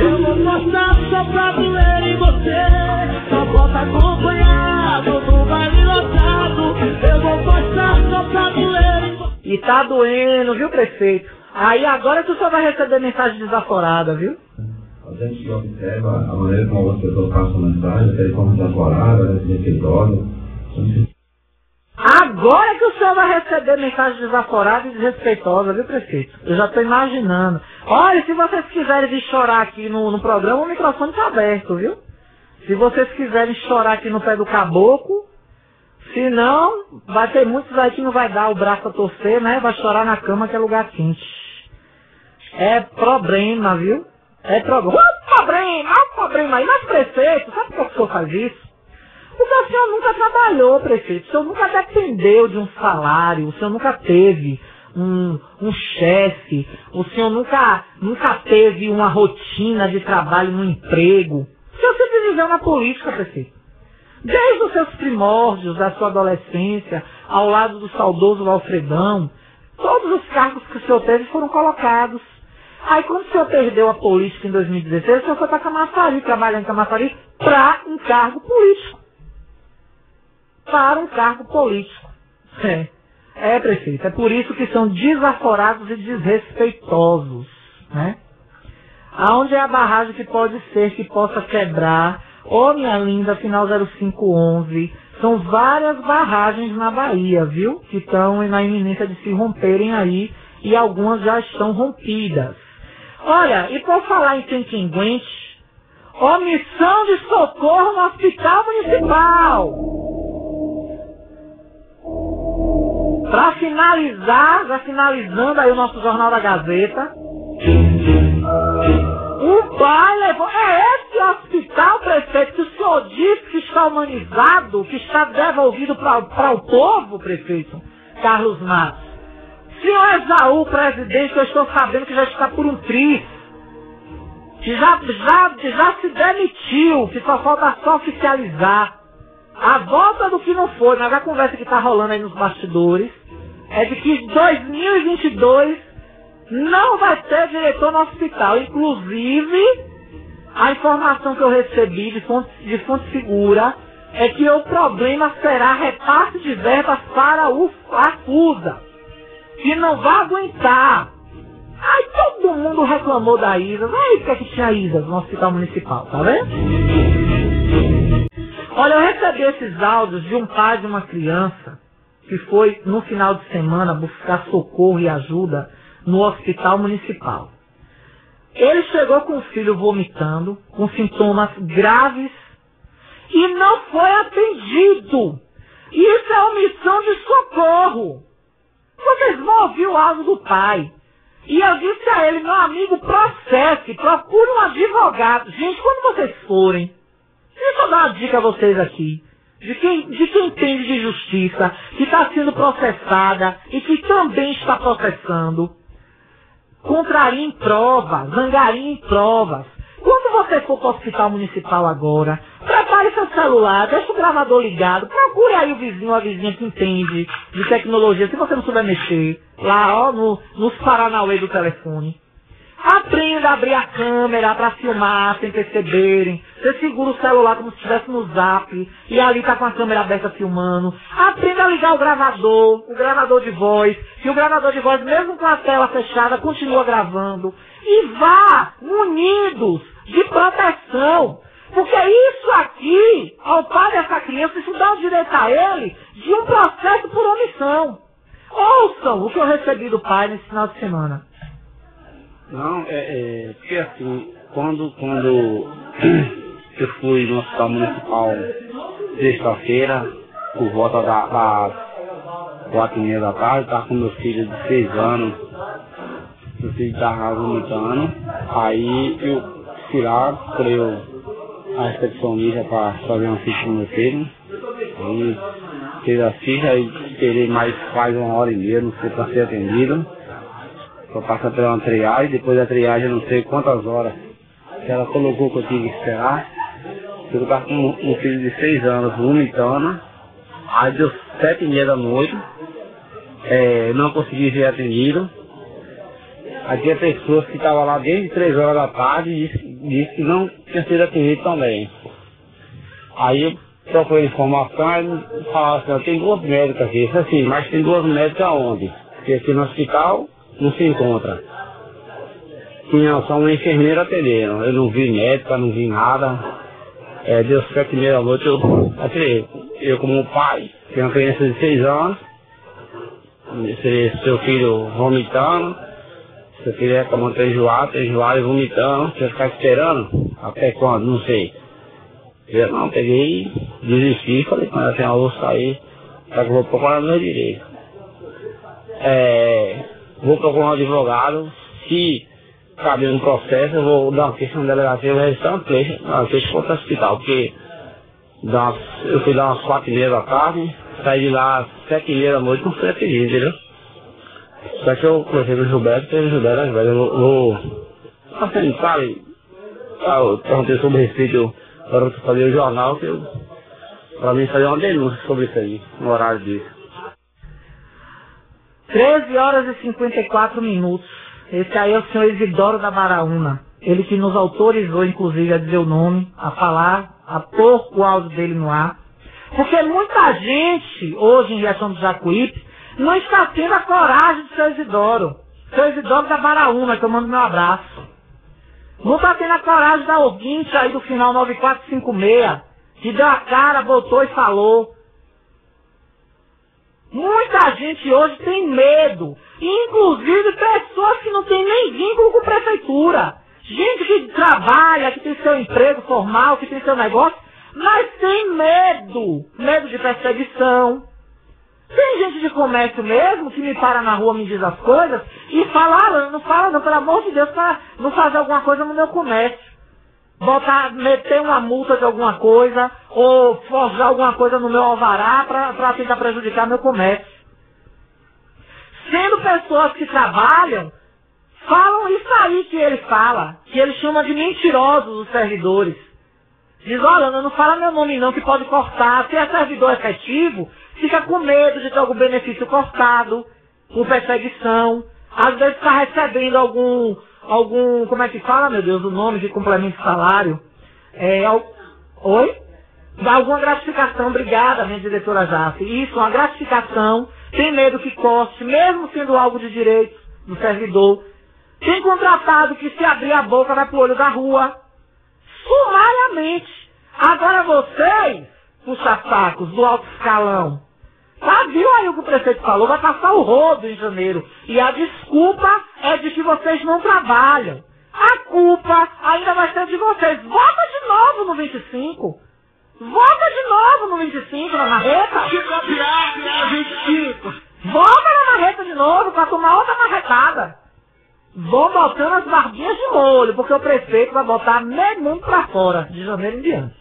L: Eu vou postar só pra doer em você. Só bota acompanhado do baile lotado. Eu vou postar só pra doer em você.
A: E tá doendo, viu, prefeito? Aí agora tu só vai receber mensagem desaforada, viu?
B: A gente observa a maneira como as pessoas passam mensagem, até forma desaforada, desrespeitosa.
A: Agora que o senhor vai receber mensagem desaforada e desrespeitosa, viu, prefeito? Eu já estou imaginando. Olha, se vocês quiserem vir chorar aqui no, no programa, o microfone está aberto, viu? Se vocês quiserem chorar aqui no pé do caboclo, Se não, vai ter muitos aí que não vai dar o braço a torcer, né? Vai chorar na cama que é lugar quente. É problema, viu? É problema. Um problema, um problema aí. Mas prefeito, sabe por que o senhor faz isso? Porque o senhor nunca trabalhou, prefeito. O senhor nunca dependeu de um salário. O senhor nunca teve um, um chefe. O senhor nunca, nunca teve uma rotina de trabalho no emprego. O senhor sempre viveu na política, prefeito. Desde os seus primórdios, da sua adolescência, ao lado do saudoso Alfredão, todos os cargos que o senhor teve foram colocados. Aí quando o senhor perdeu a política em 2016, o senhor foi para Camaçari, trabalhar em Camaçari, para um cargo político. Para um cargo político. É. É, prefeito. É por isso que são desaforados e desrespeitosos. Né? Aonde é a barragem que pode ser que possa quebrar? Ô, oh, minha linda, final 0511. São várias barragens na Bahia, viu? Que estão na iminência de se romperem aí. E algumas já estão rompidas. Olha, e por falar em aguente, omissão de socorro no hospital municipal. Para finalizar, já finalizando aí o nosso Jornal da Gazeta, o pai levou. É esse hospital, prefeito, que o senhor disse que está humanizado, que está devolvido para o povo, prefeito Carlos Matos. Senhor Esaú, presidente, eu estou sabendo que já está por um triz. Que já, já, já se demitiu, que só falta só oficializar. A volta do que não foi, mas a conversa que está rolando aí nos bastidores é de que 2022 não vai ter diretor no hospital. Inclusive, a informação que eu recebi de fonte, de fonte segura é que o problema será repasse de verbas para o, a FUSA, que não vai aguentar. Aí todo mundo reclamou da ISA. Aí porque que tinha ISA no hospital municipal, tá vendo? Olha, eu recebi esses áudios de um pai de uma criança que foi no final de semana buscar socorro e ajuda no hospital municipal. Ele chegou com o filho vomitando, com sintomas graves, e não foi atendido. Isso é omissão de socorro. Vocês vão ouvir o áudio do pai. E eu disse a ele, meu amigo, processe, procure um advogado. Gente, quando vocês forem, deixa eu dar uma dica a vocês aqui de quem, de quem entende de justiça, que está sendo processada e que também está processando, contraria em provas, zangaria em provas. Quando você for para o hospital municipal agora, prepare seu celular, deixe o gravador ligado, procure aí o vizinho ou a vizinha que entende de tecnologia, se você não souber mexer, lá ó, no, nos Paranauê do telefone. Aprenda a abrir a câmera para filmar sem perceberem. Você segura o celular como se estivesse no zap e ali tá com a câmera aberta filmando. Aprenda a ligar o gravador, o gravador de voz, que o gravador de voz, mesmo com a tela fechada, continua gravando. E vá munidos de proteção. Porque isso aqui, ao pai dessa criança, isso dá o direito a ele de um processo por omissão. Ouçam o que eu recebi do pai nesse final de semana.
P: Não, é, é porque assim, quando, quando eu fui no hospital municipal sexta-feira, por volta da, das quatro e meia da tarde, estava com meu filho de seis anos, meu filho estava vomitando, aí eu fui lá, procurei a recepcionista para fazer uma ficha com meu filho, aí fez a ficha, aí esperei mais quase uma hora e meia, não sei para ser atendido. Só passa pela uma triagem, depois da triagem não sei quantas horas que ela colocou que eu tinha que esperar. Eu estava com um filho de seis anos vomitando. Aí deu sete e meia da noite. É, não consegui ser atendido. Aí tinha pessoas que estavam lá desde três horas da tarde e disse, disse que não tinha sido atendido também. Aí eu procurei informação e falaram assim, tem duas médicas aqui. Eu assim, mas tem duas médicas aonde? Porque aqui no hospital não se encontra. Tinha só uma enfermeira atendendo. Eu não vi médica, não vi nada. É, deu sete e meia noite, eu assim, eu como pai, tenho uma criança de seis anos, seu filho vomitando, seu filho é como ter enjoado, enjoado e vomitando, você ficar esperando, até quando, não sei. Eu não, peguei, desisti, falei, mas assim, eu vou sair Só que eu vou procurar meu direito. É, vou procurar um advogado, se caber um processo, eu vou dar uma questão de delegacia, eu vou registrar uma queixa, uma queixa contra o hospital, porque das, eu fui dar umas quatro e meia da tarde, saí de lá às sete e meia da noite, não fui atendido, entendeu? Só que eu conversei com o Gilberto, e o Gilberto, às vezes, eu vou, assim, sabe, ah, eu perguntei sobre respeito para fazer o jornal, que eu, pra mim fazer uma denúncia sobre isso aí, no horário disso.
A: 13 horas e 54 minutos. Esse aí é o senhor Isidoro da Baraúna. Ele que nos autorizou, inclusive, a dizer o nome, a falar, a pôr o áudio dele no ar. Porque muita gente, hoje em Reação do Jacuípe, não está tendo a coragem de ser Isidoro. Seu Isidoro da Baraúna, que eu mando meu abraço. Não está tendo a coragem da ouvinte aí do final 9456, que deu a cara, voltou e falou. Muita gente hoje tem medo. Inclusive pessoas que não têm nem vínculo com prefeitura. Gente que trabalha, que tem seu emprego formal, que tem seu negócio, mas tem medo. Medo de perseguição. Tem gente de comércio mesmo que me para na rua, me diz as coisas e fala, ah, não fala não, pelo amor de Deus, para não fazer alguma coisa no meu comércio botar, meter uma multa de alguma coisa, ou forjar alguma coisa no meu alvará para tentar prejudicar meu comércio. Sendo pessoas que trabalham, falam isso aí que ele fala, que ele chama de mentirosos os servidores. Diz, olha, não fala meu nome não, que pode cortar. Se é servidor efetivo, fica com medo de ter algum benefício cortado, por perseguição. Às vezes está recebendo algum, algum, como é que fala, meu Deus, o nome de complemento de salário? É, al... Oi? Dá alguma gratificação, obrigada, minha diretora Jace. Isso, uma gratificação, tem medo que corte, mesmo sendo algo de direito do servidor. Tem contratado que se abrir a boca vai pro olho da rua. Sumariamente. Agora vocês, puxa-sacos do alto escalão, ah, viu aí o que o prefeito falou? Vai passar o rodo em janeiro. E a desculpa é de que vocês não trabalham. A culpa ainda vai ser de vocês. Vota de novo no 25. Vota de novo no 25, na marreta. Que copiar, né, 25. Vota na marreta de novo para tomar outra marretada. Vão botando as barbinhas de molho, porque o prefeito vai botar meio mundo pra fora, de janeiro em diante.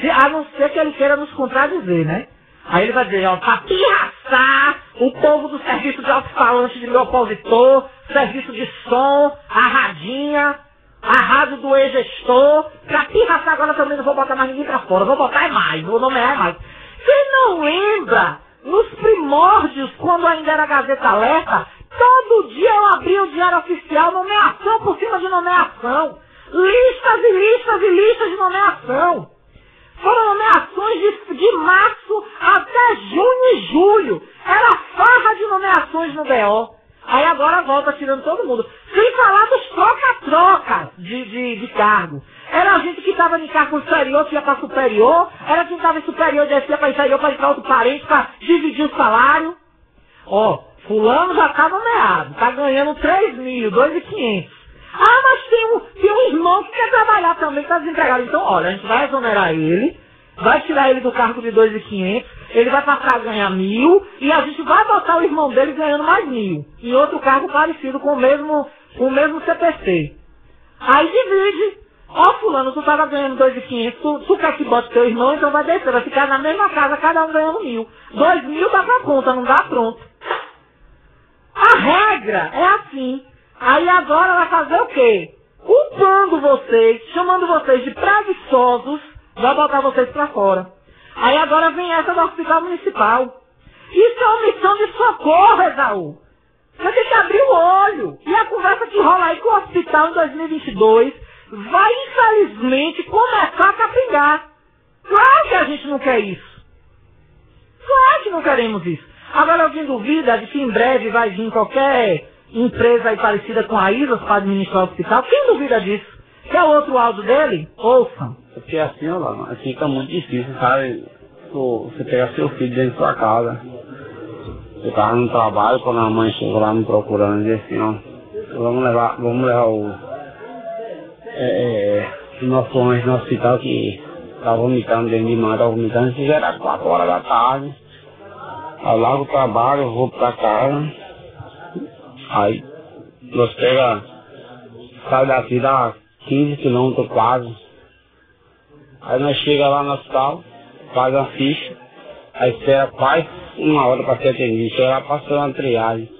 A: Se, a não ser que ele queira nos contradizer, né? Aí ele vai dizer, ó, para pirraçar o povo do serviço de alto-falante de meu opositor, serviço de som, a radinha, a rádio do ex-gestor, pra pirraçar agora também não vou botar mais ninguém pra fora, vou botar é mais, vou nomear é mais. Você não lembra, nos primórdios, quando ainda era Gazeta Alerta, todo dia eu abria o Diário Oficial, nomeação por cima de nomeação. Listas e listas e listas de nomeação. Foram nomeações de, de março até junho e julho. Era farra de nomeações no BO. Aí agora volta tirando todo mundo. Sem falar dos troca-troca de, de, de cargo. Era a gente que estava em cargo superior, que ia para superior. Era quem estava em superior, descia para inferior para entrar outro parente, para dividir o salário. Ó, fulano já está nomeado, está ganhando 3 mil, 2.500. Ah, mas tem um, tem um irmão que quer trabalhar também, está desempregado. Então, olha, a gente vai exonerar ele, vai tirar ele do cargo de 2.500, ele vai passar a ganhar mil, e a gente vai botar o irmão dele ganhando mais mil. Em outro cargo parecido com o mesmo, com o mesmo CPC. Aí divide. Ó, fulano, tu estava ganhando 2.500, tu, tu quer que bote teu irmão, então vai descer, vai ficar na mesma casa, cada um ganhando mil. Dois mil dá pra conta, não dá pronto. A regra é assim. Aí agora vai fazer o quê? Culpando vocês, chamando vocês de preguiçosos, vai botar vocês pra fora. Aí agora vem essa do hospital municipal. Isso é uma missão de socorro, Esaú. Você tem que abrir o olho. E a conversa que rola aí com o hospital em 2022 vai, infelizmente, começar a capingar. Claro que a gente não quer isso. Claro que não queremos isso. Agora alguém duvida de que em breve vai vir qualquer empresa aí parecida com a ISAS para administrar o hospital. Quem duvida disso? Quer outro áudio dele? Ouçam.
P: Porque assim, ó, fica muito difícil, sabe? Você pegar seu filho dentro da sua casa. Você tava no trabalho, quando a mãe chegou lá me procurando e disse assim, ó, vamos levar, vamos levar o, é, é, o nosso anjo no hospital que tá vomitando dentro de mãe, tá vomitando, isso já era 4 horas da tarde. Aí largo o trabalho, vou pra casa. Aí nós pega, sai daqui, dá 15 quilômetros quase. Aí nós chega lá no hospital, faz a ficha, aí espera quase uma hora para ser atendido. Chega lá passando uma triagem.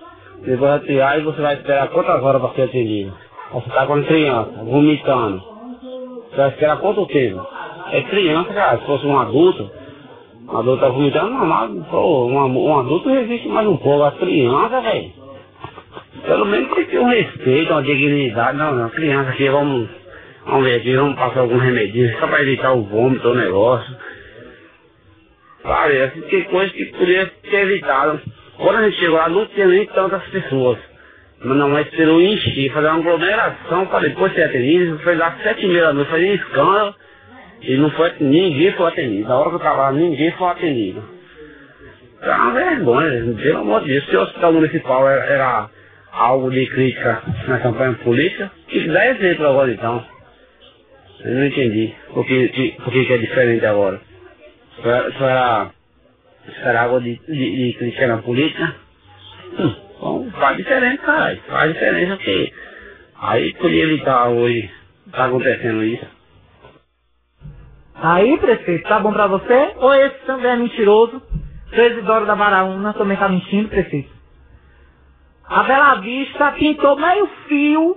P: Depois da triagem você vai esperar quantas horas para ser atendido? Você tá com criança, vomitando. Você vai esperar quanto tempo? É criança, cara. Se fosse um adulto, um adulto tá vomitando, normal, pô, um, um adulto resiste mais um pouco. A criança, velho. Pelo menos tem que ter um respeito, uma dignidade. Não, não, criança aqui, vamos, vamos ver aqui, vamos passar algum remedinho só para evitar o vômito, o negócio. Parece que tem coisa que poderia ser evitado. Quando a gente chegou lá, não tinha nem tantas pessoas. Mas não, mas esperou encher, fazer uma aglomeração para depois ser atendido. Foi lá sete e meia da noite, fazia escândalo. E não foi, ninguém foi atendido. Na hora que eu tava lá, ninguém foi atendido. É uma vergonha, pelo amor de Deus. Se o hospital municipal era, era algo de crítica na campanha política, que dá exemplo agora então. Eu não entendi por que, por que, é diferente agora. Só era, só era, algo de, de, de crítica na política. Hum, bom, faz diferença, cara. Faz diferença porque aí podia evitar hoje tá acontecendo isso.
A: Aí, prefeito, tá bom pra você? Ou esse também é mentiroso? Presidório da Baraúna também tá mentindo, prefeito? A Bela Vista pintou meio fio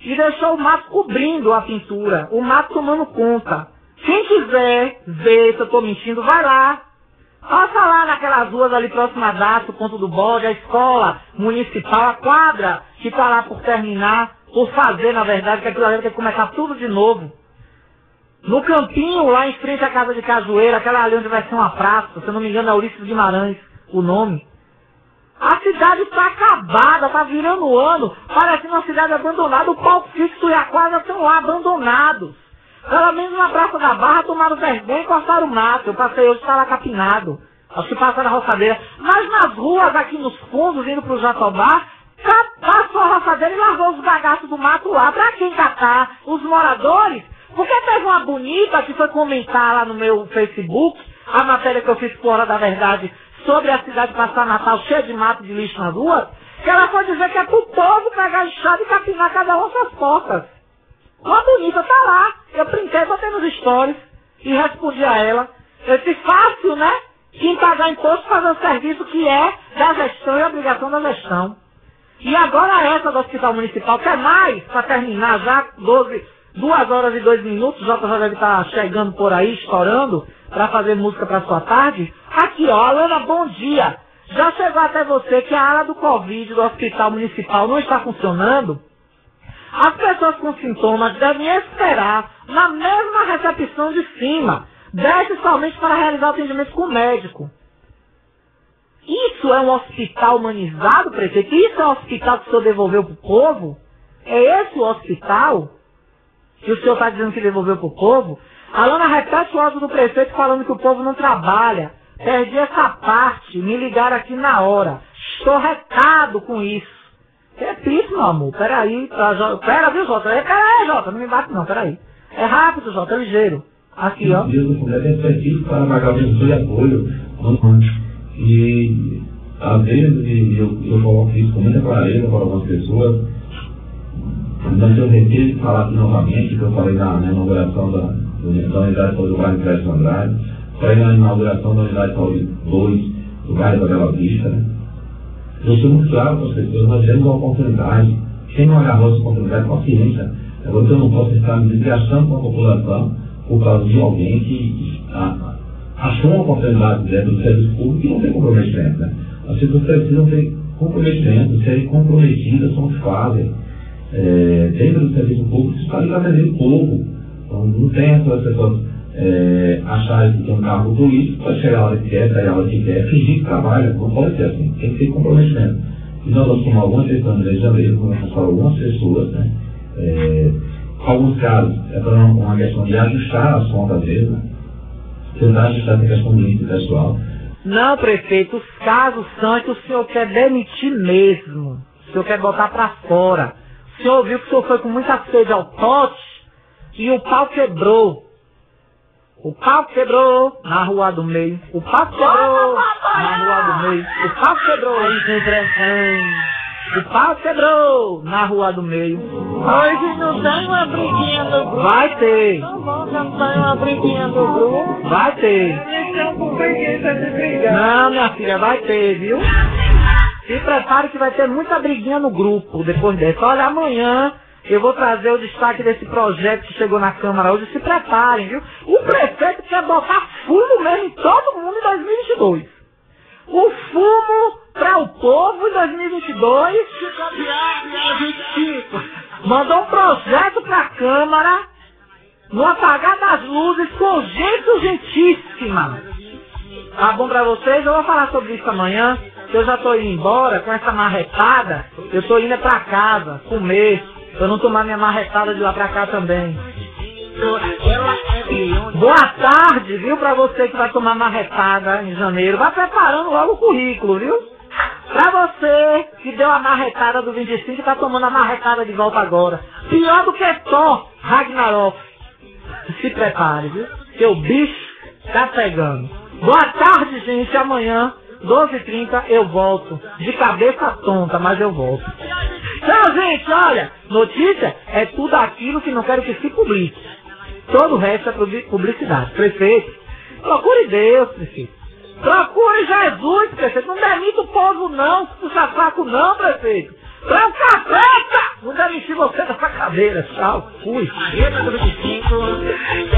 A: e deixou o mato cobrindo a pintura, o mato tomando conta. Quem quiser ver se eu tô mentindo, vai lá. Passa lá naquelas ruas ali próxima da o ponto do bode, a escola municipal, a quadra que tá lá por terminar, por fazer, na verdade, que aquilo ali ter que começar tudo de novo. No campinho, lá em frente à casa de Cajueira, aquela ali onde vai ser uma praça, se eu não me engano é Ulisses Guimarães, o nome. A cidade está acabada, está virando ano, parece uma cidade abandonada, o palco fixo e a quadra estão lá abandonados. Pelo menos na Praça da Barra tomaram vergonha e cortaram o mato. Eu passei hoje, está lá capinado. Acho que passa na roçadeira. Mas nas ruas, aqui nos fundos, indo para o Jatobá, passou a roçadeira e largou os bagaços do mato lá. Para quem catar? Os moradores? Porque teve uma bonita que foi comentar lá no meu Facebook, a matéria que eu fiz por hora da verdade sobre a cidade passar Natal cheia de mato de lixo nas ruas, que ela foi dizer que é pro povo pegar enxada e capinar cada um suas portas. Uma bonita tá lá. Eu printei, botei nos stories e respondi a ela. Eu disse, fácil, né? Quem pagar imposto fazer o serviço que é da gestão e obrigação da gestão. E agora essa do Hospital Municipal, quer mais, para terminar já, 12, 2 horas e 2 minutos, o JJ deve estar chegando por aí, estourando, para fazer música para sua tarde. Aqui, ó, Alana, bom dia. Já chegou até você que a área do Covid do Hospital Municipal não está funcionando? As pessoas com sintomas devem esperar na mesma recepção de cima. Desce somente para realizar atendimento com o médico. Isso é um hospital humanizado, prefeito? Isso é um hospital que o senhor devolveu para o povo? É esse o hospital que o senhor está dizendo que devolveu para o povo? A o áudio do prefeito falando que o povo não trabalha. Perdi essa parte, me ligaram aqui na hora. Estou recado com isso. Repito, meu amor, peraí. Tá, pera, viu, Jota? Peraí, Jota, não me bate não, peraí. É rápido, Jota, é ligeiro. Aqui, ó.
B: Deus do é específico para o de apoio. E às vezes eu, eu coloco isso com muita clareza para algumas pessoas. Se eu retiro falar novamente, que eu falei na, na inauguração da, da Unidade de Saúde do bairro Cresce Andrade, falei na inauguração da Unidade de Saúde 2 do bairro da Bela Vista, né? Eu sou muito claro para as pessoas, nós temos uma oportunidade. Quem não agarrou essa oportunidade, paciência. Agora eu não posso estar me desgastando com a população por causa de alguém que a, achou uma oportunidade dentro do serviço público e não tem comprometimento. Né? As pessoas precisam ter comprometimento, serem comprometidas com o que fazem. É, dentro do serviço público, isso está ligado o povo. Então, não tem essas pessoas é, acharem que tem um cargo político, pode chegar hora que quer, sair hora que quer, fingir que trabalha, não pode ser assim, tem que ter comprometimento. E nós tomar algumas questões no mês começamos algumas pessoas, né? É, alguns casos é para uma questão de ajustar as contas mesmo, né? tentar ajustar essa questão do índice pessoal.
A: Não, prefeito, os casos são que o senhor quer demitir mesmo. O senhor quer botar para fora. O senhor viu que o senhor foi com muita sede ao pote e o pau quebrou. O pau quebrou na rua do meio. O pau quebrou na rua do meio. O pau quebrou. O pau quebrou na rua do meio.
E: Hoje não tem uma briguinha do grupo.
A: Vai ter.
E: Não tem uma briguinha do grupo.
A: Vai ter.
E: Eles estão com preguiça de brigar.
A: Não, minha filha, vai ter, viu? Se prepare que vai ter muita briguinha no grupo depois dessa. Olha, amanhã eu vou trazer o destaque desse projeto que chegou na Câmara hoje. Se preparem, viu? O prefeito quer botar fumo mesmo em todo mundo em 2022. O fumo para o povo em 2022. Mandou um projeto para a Câmara no apagar das luzes com gente urgentíssima. Tá bom pra vocês? Eu vou falar sobre isso amanhã. Que Eu já tô indo embora com essa marretada. Eu tô indo é pra casa, comer. Pra não tomar minha marretada de lá pra cá também. Boa tarde, viu, pra você que vai tomar marretada em janeiro. Vai preparando logo o currículo, viu? Pra você que deu a marretada do 25 e tá tomando a marretada de volta agora. Pior do que Thor Ragnarok. Se prepare, viu? O bicho tá pegando. Boa tarde, gente. Amanhã, 12h30, eu volto. De cabeça tonta, mas eu volto. Tchau, gente. Olha, notícia é tudo aquilo que não quero que se publique. Todo o resto é publi- publicidade. Prefeito, procure Deus, prefeito. Procure Jesus, prefeito. Não demita o povo, não. Puxa saco, não, prefeito. Planta, planta! Muda me se você dessa cadeira, tchau, fui.
Q: Maria 35,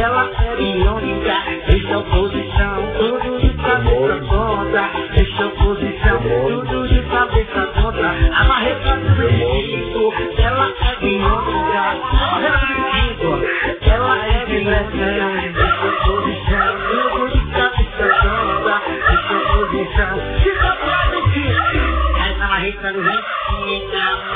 Q: ela é biônica, deixa oposição, tudo de cabeça conta, deixa oposição, tudo de cabeça conta. A Marreta 35, ela é biônica, Marreta 35, ela é biônica, deixa oposição, tudo de cabeça conta, deixa oposição, fica pra mim, é na Marreta 35. now.